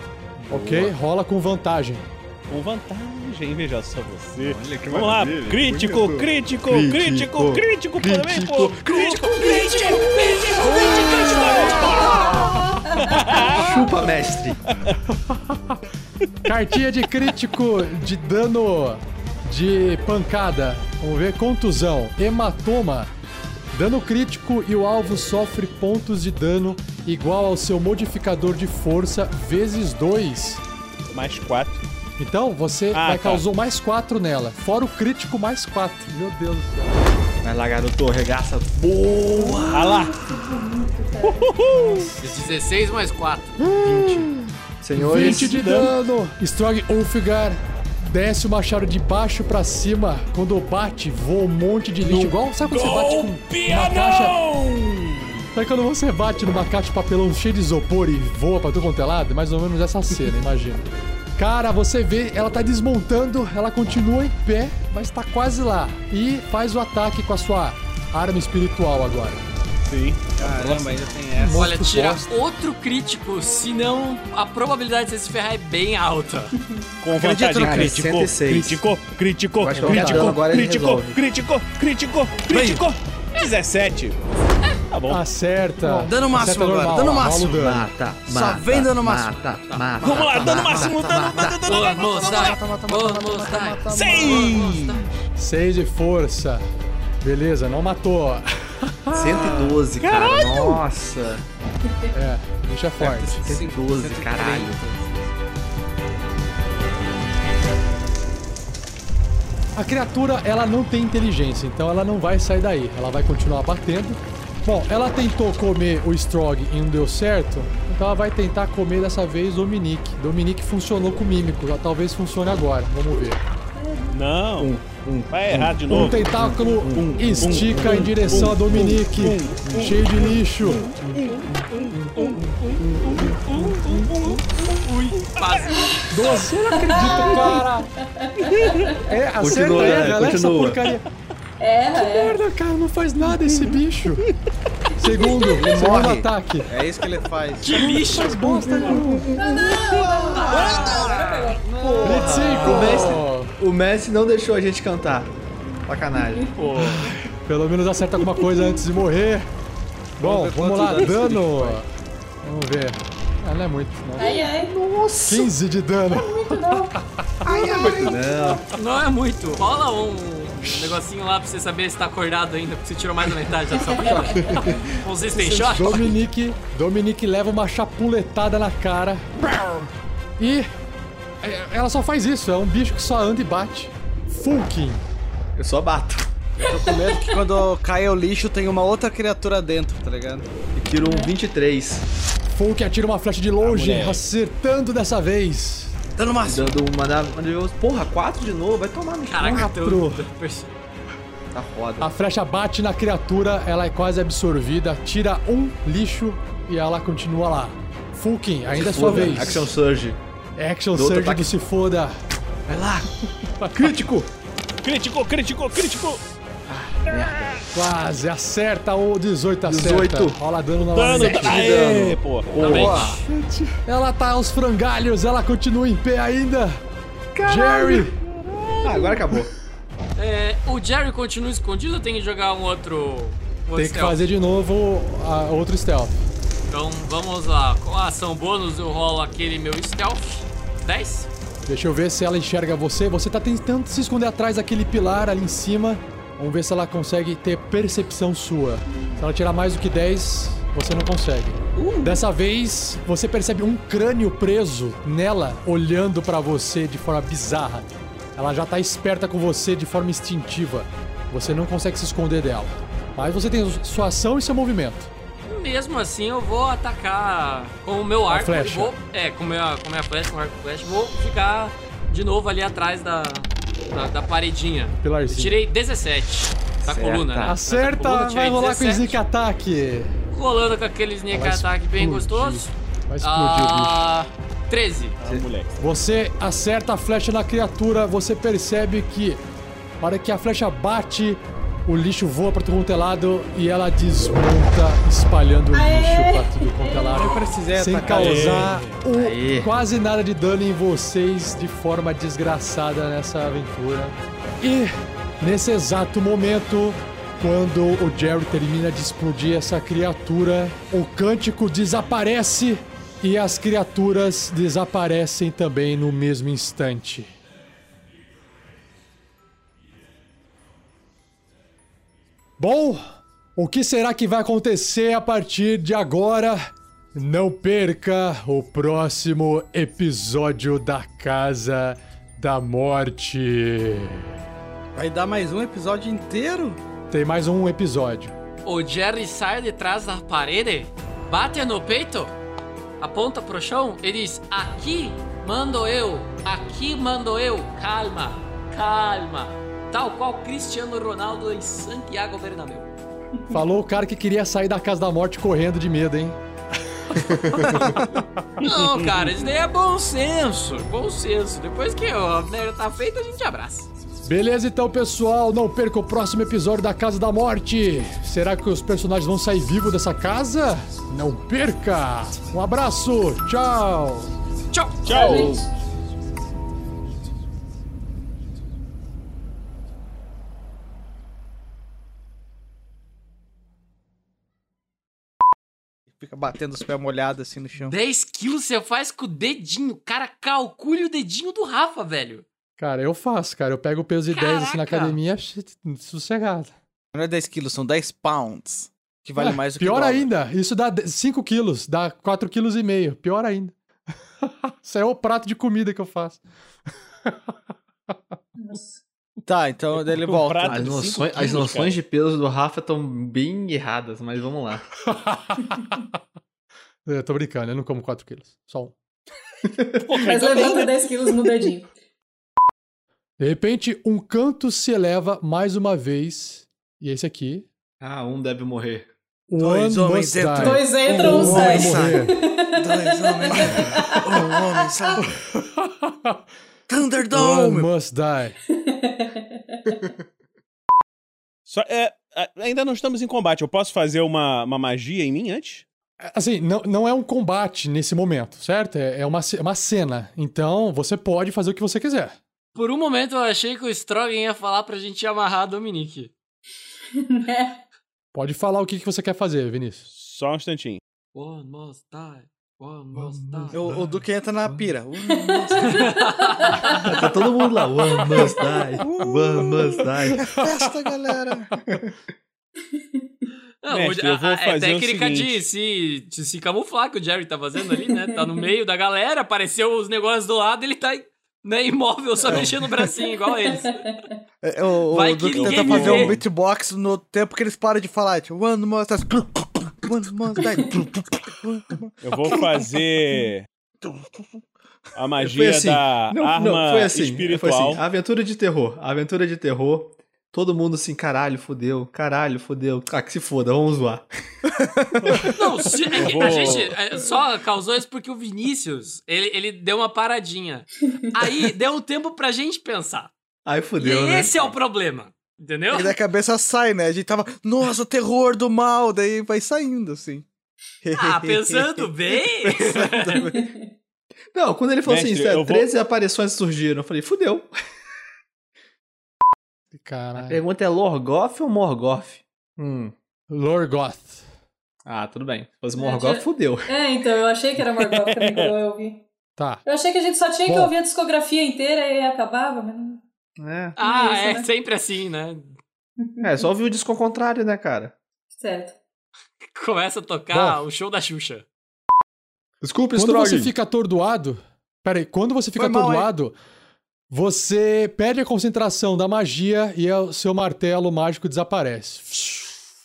Ok, rola com vantagem. Com vantagem, veja só você. Olha que Vamos lá, maravilha. crítico, Muito bom. crítico, crítico, crítico, também, pô. Crítico, crítico, Chupa, mestre. Cartinha de crítico de dano de pancada. Vamos ver, contusão, hematoma. Dano crítico e o alvo sofre pontos de dano igual ao seu modificador de força vezes 2. Mais quatro. Então você Ah, vai tá. causou mais 4 nela. Fora o crítico mais 4. Meu Deus do céu. Vai lá, garoto, regaça. Boa! Ah lá. 16 mais 4. Senhores, 20 de dano. Strong Ulfgar desce o machado de baixo pra cima. Quando bate, voa um monte de lixo. Igual, sabe quando você bate com uma caixa... Sabe quando você bate numa caixa de papelão cheia de isopor e voa pra tudo quanto é lado? É mais ou menos essa cena, imagina. Cara, você vê, ela tá desmontando, ela continua em pé, mas tá quase lá. E faz o ataque com a sua arma espiritual agora. Sim. Caramba, ainda tem essa. Olha, tira bosta. outro crítico, senão a probabilidade de você se ferrar é bem alta. Com vantagem no crítico, 106. crítico, crítico, crítico, ele crítico, resolve. crítico, crítico, crítico. 17. Tá bom. Acerta. Dano máximo Acerta agora, normal, dano rola o máximo. dano. Mata, Só mata, vem dano máximo. Mata, mata. Vamos lá, dano mata, máximo, dano. Vamos dar, vamos dar. Seis. 6 de força. Beleza, não matou. 112, cara. Nossa. É, é forte. 112, caralho. A criatura, ela não tem inteligência, então ela não vai sair daí. Ela vai continuar batendo. Bom, ela tentou comer o Strog e não deu certo, então ela vai tentar comer dessa vez o Dominique. Dominique funcionou com o Mímico, já talvez funcione agora. Vamos ver. Não. Vai errar de Um novo. tentáculo estica em direção a Dominique, cheio de lixo. Quase. Você não acredita, cara? É, acerta Continua, ele, né? galera, essa Continua. Porcaria. Erra, erra. Merda, cara, não faz nada esse bicho. Segundo, segundo morre. ataque. É isso que ele faz. Que bicho! Faz bosta nenhuma. O 25. mestre, o mestre não deixou a gente cantar. Sacanagem. Pelo menos acerta alguma coisa antes de morrer. Bom, vamos lá, dano. Vamos ver. Ah, não é muito, não. Ai, ai. 15 de dano. Não. Não é muito. Rola um negocinho lá pra você saber se tá acordado ainda, porque você tirou mais da metade da sua vida. Um system shot. Dominique, Dominique leva uma chapuletada na cara. E é, ela só faz isso, é um bicho que só anda e bate. Fulkin. Eu só bato. Tô com medo que quando cai o lixo tem uma outra criatura dentro, tá ligado? E tiro um 23. Fulkin atira uma flecha de longe, moleque. acertando dessa vez. Dano máximo. Dando uma eu- Porra, 4 de novo? Vai tomar no. Caraca, Quatro. Tá foda. A flecha bate na criatura, ela é quase absorvida, tira um lixo e ela continua lá. Fulkin, ainda é sua vez. Action Surge. Action Do Surge do Se Foda. Vai lá. Crítico. Crítico, crítico, crítico! Quase, acerta o 18, acerta. 18. Rola dano Dano, novamente. aê, pô. Parabéns. Ela tá aos frangalhos, ela continua em pé ainda. Jerry! Ah, agora acabou. É, o Jerry continua escondido ou tem que jogar um outro. Um outro Tem que stealth? fazer de novo a, outro stealth. Então vamos lá. Com a ação bônus eu rolo aquele meu stealth. 10? Deixa eu ver se ela enxerga você. Você tá tentando se esconder atrás daquele pilar ali em cima. Vamos ver se ela consegue ter percepção sua. Se ela tirar mais do que 10, você não consegue. Dessa vez, você percebe um crânio preso nela, olhando pra você de forma bizarra. Ela já tá esperta com você de forma instintiva. Você não consegue se esconder dela. Mas você tem sua ação e seu movimento. Mesmo assim eu vou atacar com o meu arco. flecha. e Vou, é, com, minha, com minha flecha, com o arco e flecha. Vou ficar de novo ali atrás da, da, da paredinha. Eu Pilarzinho. tirei 17 da Certa. coluna, né? Acerta, coluna, vai rolar com 17. sneak attack. Rolando com aquele sneak attack bem gostoso. Vai explodir, bicho. Ah, 13. Ah, moleque. Você acerta a flecha na criatura, você percebe que, na hora que a flecha bate, o lixo voa pra tudo quanto é lado e ela desmonta, espalhando o lixo pra tudo quanto é lado. Eu precisei Sem atacar causar Aê. quase nada de dano em vocês de forma desgraçada nessa aventura. E nesse exato momento, quando o Jerry termina de explodir essa criatura, o cântico desaparece e as criaturas desaparecem também no mesmo instante. Bom, o que será que vai acontecer a partir de agora? Não perca o próximo episódio da Casa da Morte. Vai dar mais um episódio inteiro? Tem mais um episódio. O Jerry sai de trás da parede, bate no peito, aponta pro chão e diz: Aqui mando eu, aqui mando eu, calma, calma. Tal qual Cristiano Ronaldo em Santiago Bernabéu. Falou o cara que queria sair da Casa da Morte correndo de medo, hein? Não, cara, isso daí é bom senso, bom senso. Depois que a merda tá feita, a gente abraça. Beleza, então, pessoal. Não perca o próximo episódio da Casa da Morte. Será que os personagens vão sair vivos dessa casa? Não perca! Um abraço, tchau! Tchau! Tchau! Fica batendo os pés molhados assim no chão. 10 quilos você faz com o dedinho. Cara, calcule o dedinho do Rafa, velho. Cara, eu faço, cara. Eu pego o peso de 10 assim na Caraca! academia, sossegado. Não é 10 quilos, são 10 pounds. Que vale Ah, mais do que Pior ainda, isso dá 5 quilos, dá 4 quilos e meio. Pior ainda. isso é o prato de comida que eu faço. Nossa. Tá, então ele volta. As noções, as quilos, noções cara. de peso do Rafa estão bem erradas, mas vamos lá. eu tô brincando, eu não como 4 quilos. Só um. Mas levanta 10 quilos no dedinho. De repente, um canto se eleva mais uma vez. E esse aqui. Ah, um deve morrer. Dois homens entram. die. Dois entram, um Um sai. Dois homens. Um homem sai. One Thunderdome! must die. Só, é, ainda não estamos em combate. Eu posso fazer uma, uma magia em mim antes? Assim, não, não é um combate nesse momento, certo? É, é uma, ce- uma cena. Então, você pode fazer o que você quiser. Por um momento eu achei que o Strogan ia falar pra gente amarrar a Dominique. Pode falar o que, que você quer fazer, Vinícius. Só um instantinho. One must die. One must die. O, o Duque entra na pira. Tá todo mundo lá. One must die. One must die. Festa, galera! Não, Mestre, o- eu vou a- é técnica de se, de se camuflar que o Jerry tá fazendo ali, né? Tá no meio da galera, apareceu os negócios do lado, ele tá né, imóvel, só mexendo o bracinho, igual eles. É, O, Vai o que Duque tenta fazer vê. um beatbox no tempo que eles param de falar. Tipo, one must die. Eu vou fazer a magia assim. da Não, arma não, foi assim. espiritual. Foi assim. Aventura de terror. Aventura de terror. Todo mundo assim, caralho, fodeu, caralho, fodeu. Ah, que se foda, vamos zoar. Não, se- é vou- a gente é, só causou isso porque o Vinícius, ele, ele deu uma paradinha. Aí deu um tempo pra gente pensar. Aí E fodeu, né? esse é o problema. Entendeu? E da cabeça sai, né? A gente tava, nossa, terror do mal, daí vai saindo, assim. Ah, pensando bem. Não, quando ele falou Mestre, assim, eu vou- 13 aparições surgiram, eu falei, fudeu. A Caralho. pergunta é Lorgoth ou Morgoth? Hum. Lorgoth. Ah, tudo bem. Se fosse É, Morgoth, já- fudeu. É, então, eu achei que era Morgoth também quando eu ouvi. Tá. Eu achei que a gente só tinha que Bom. ouvir a discografia inteira e acabava, mas não- É. Ah, Isso, é né? sempre assim, né? É, só ouvir o disco ao contrário, né, cara? certo. Começa a tocar o show da Xuxa. Desculpa, Quando você fica atordoado. Pera aí, quando você fica Foi mal, atordoado, você perde a concentração da magia e o seu martelo mágico desaparece.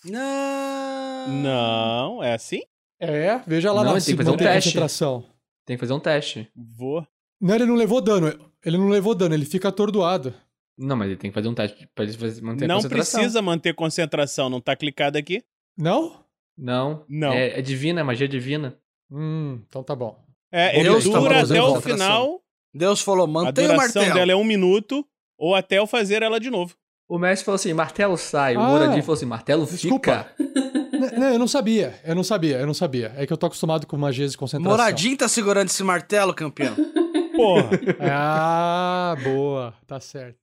Não. Não, é assim? É, veja lá Não, na tem que fazer um teste. concentração. Tem que fazer um teste. Vou. Não, ele não levou dano. Ele não levou dano, ele fica atordoado. Não, mas ele tem que fazer um teste pra ele fazer- manter a Não concentração. precisa manter concentração, não tá clicado aqui? Não? Não. Não. É, é divina, é magia divina. Hum, então tá bom. É, ele Deus tá dura até o final, Deus falou, a mantenha o duração martelo. dela é um minuto, ou até eu fazer ela de novo. O mestre falou assim, martelo sai. O Ah, Moradinho falou assim, martelo desculpa. fica. Não, eu não sabia. Eu não sabia, eu não sabia. É que eu tô acostumado com magias de concentração. Moradinho tá segurando esse martelo, campeão. Porra. Ah, boa. Tá certo.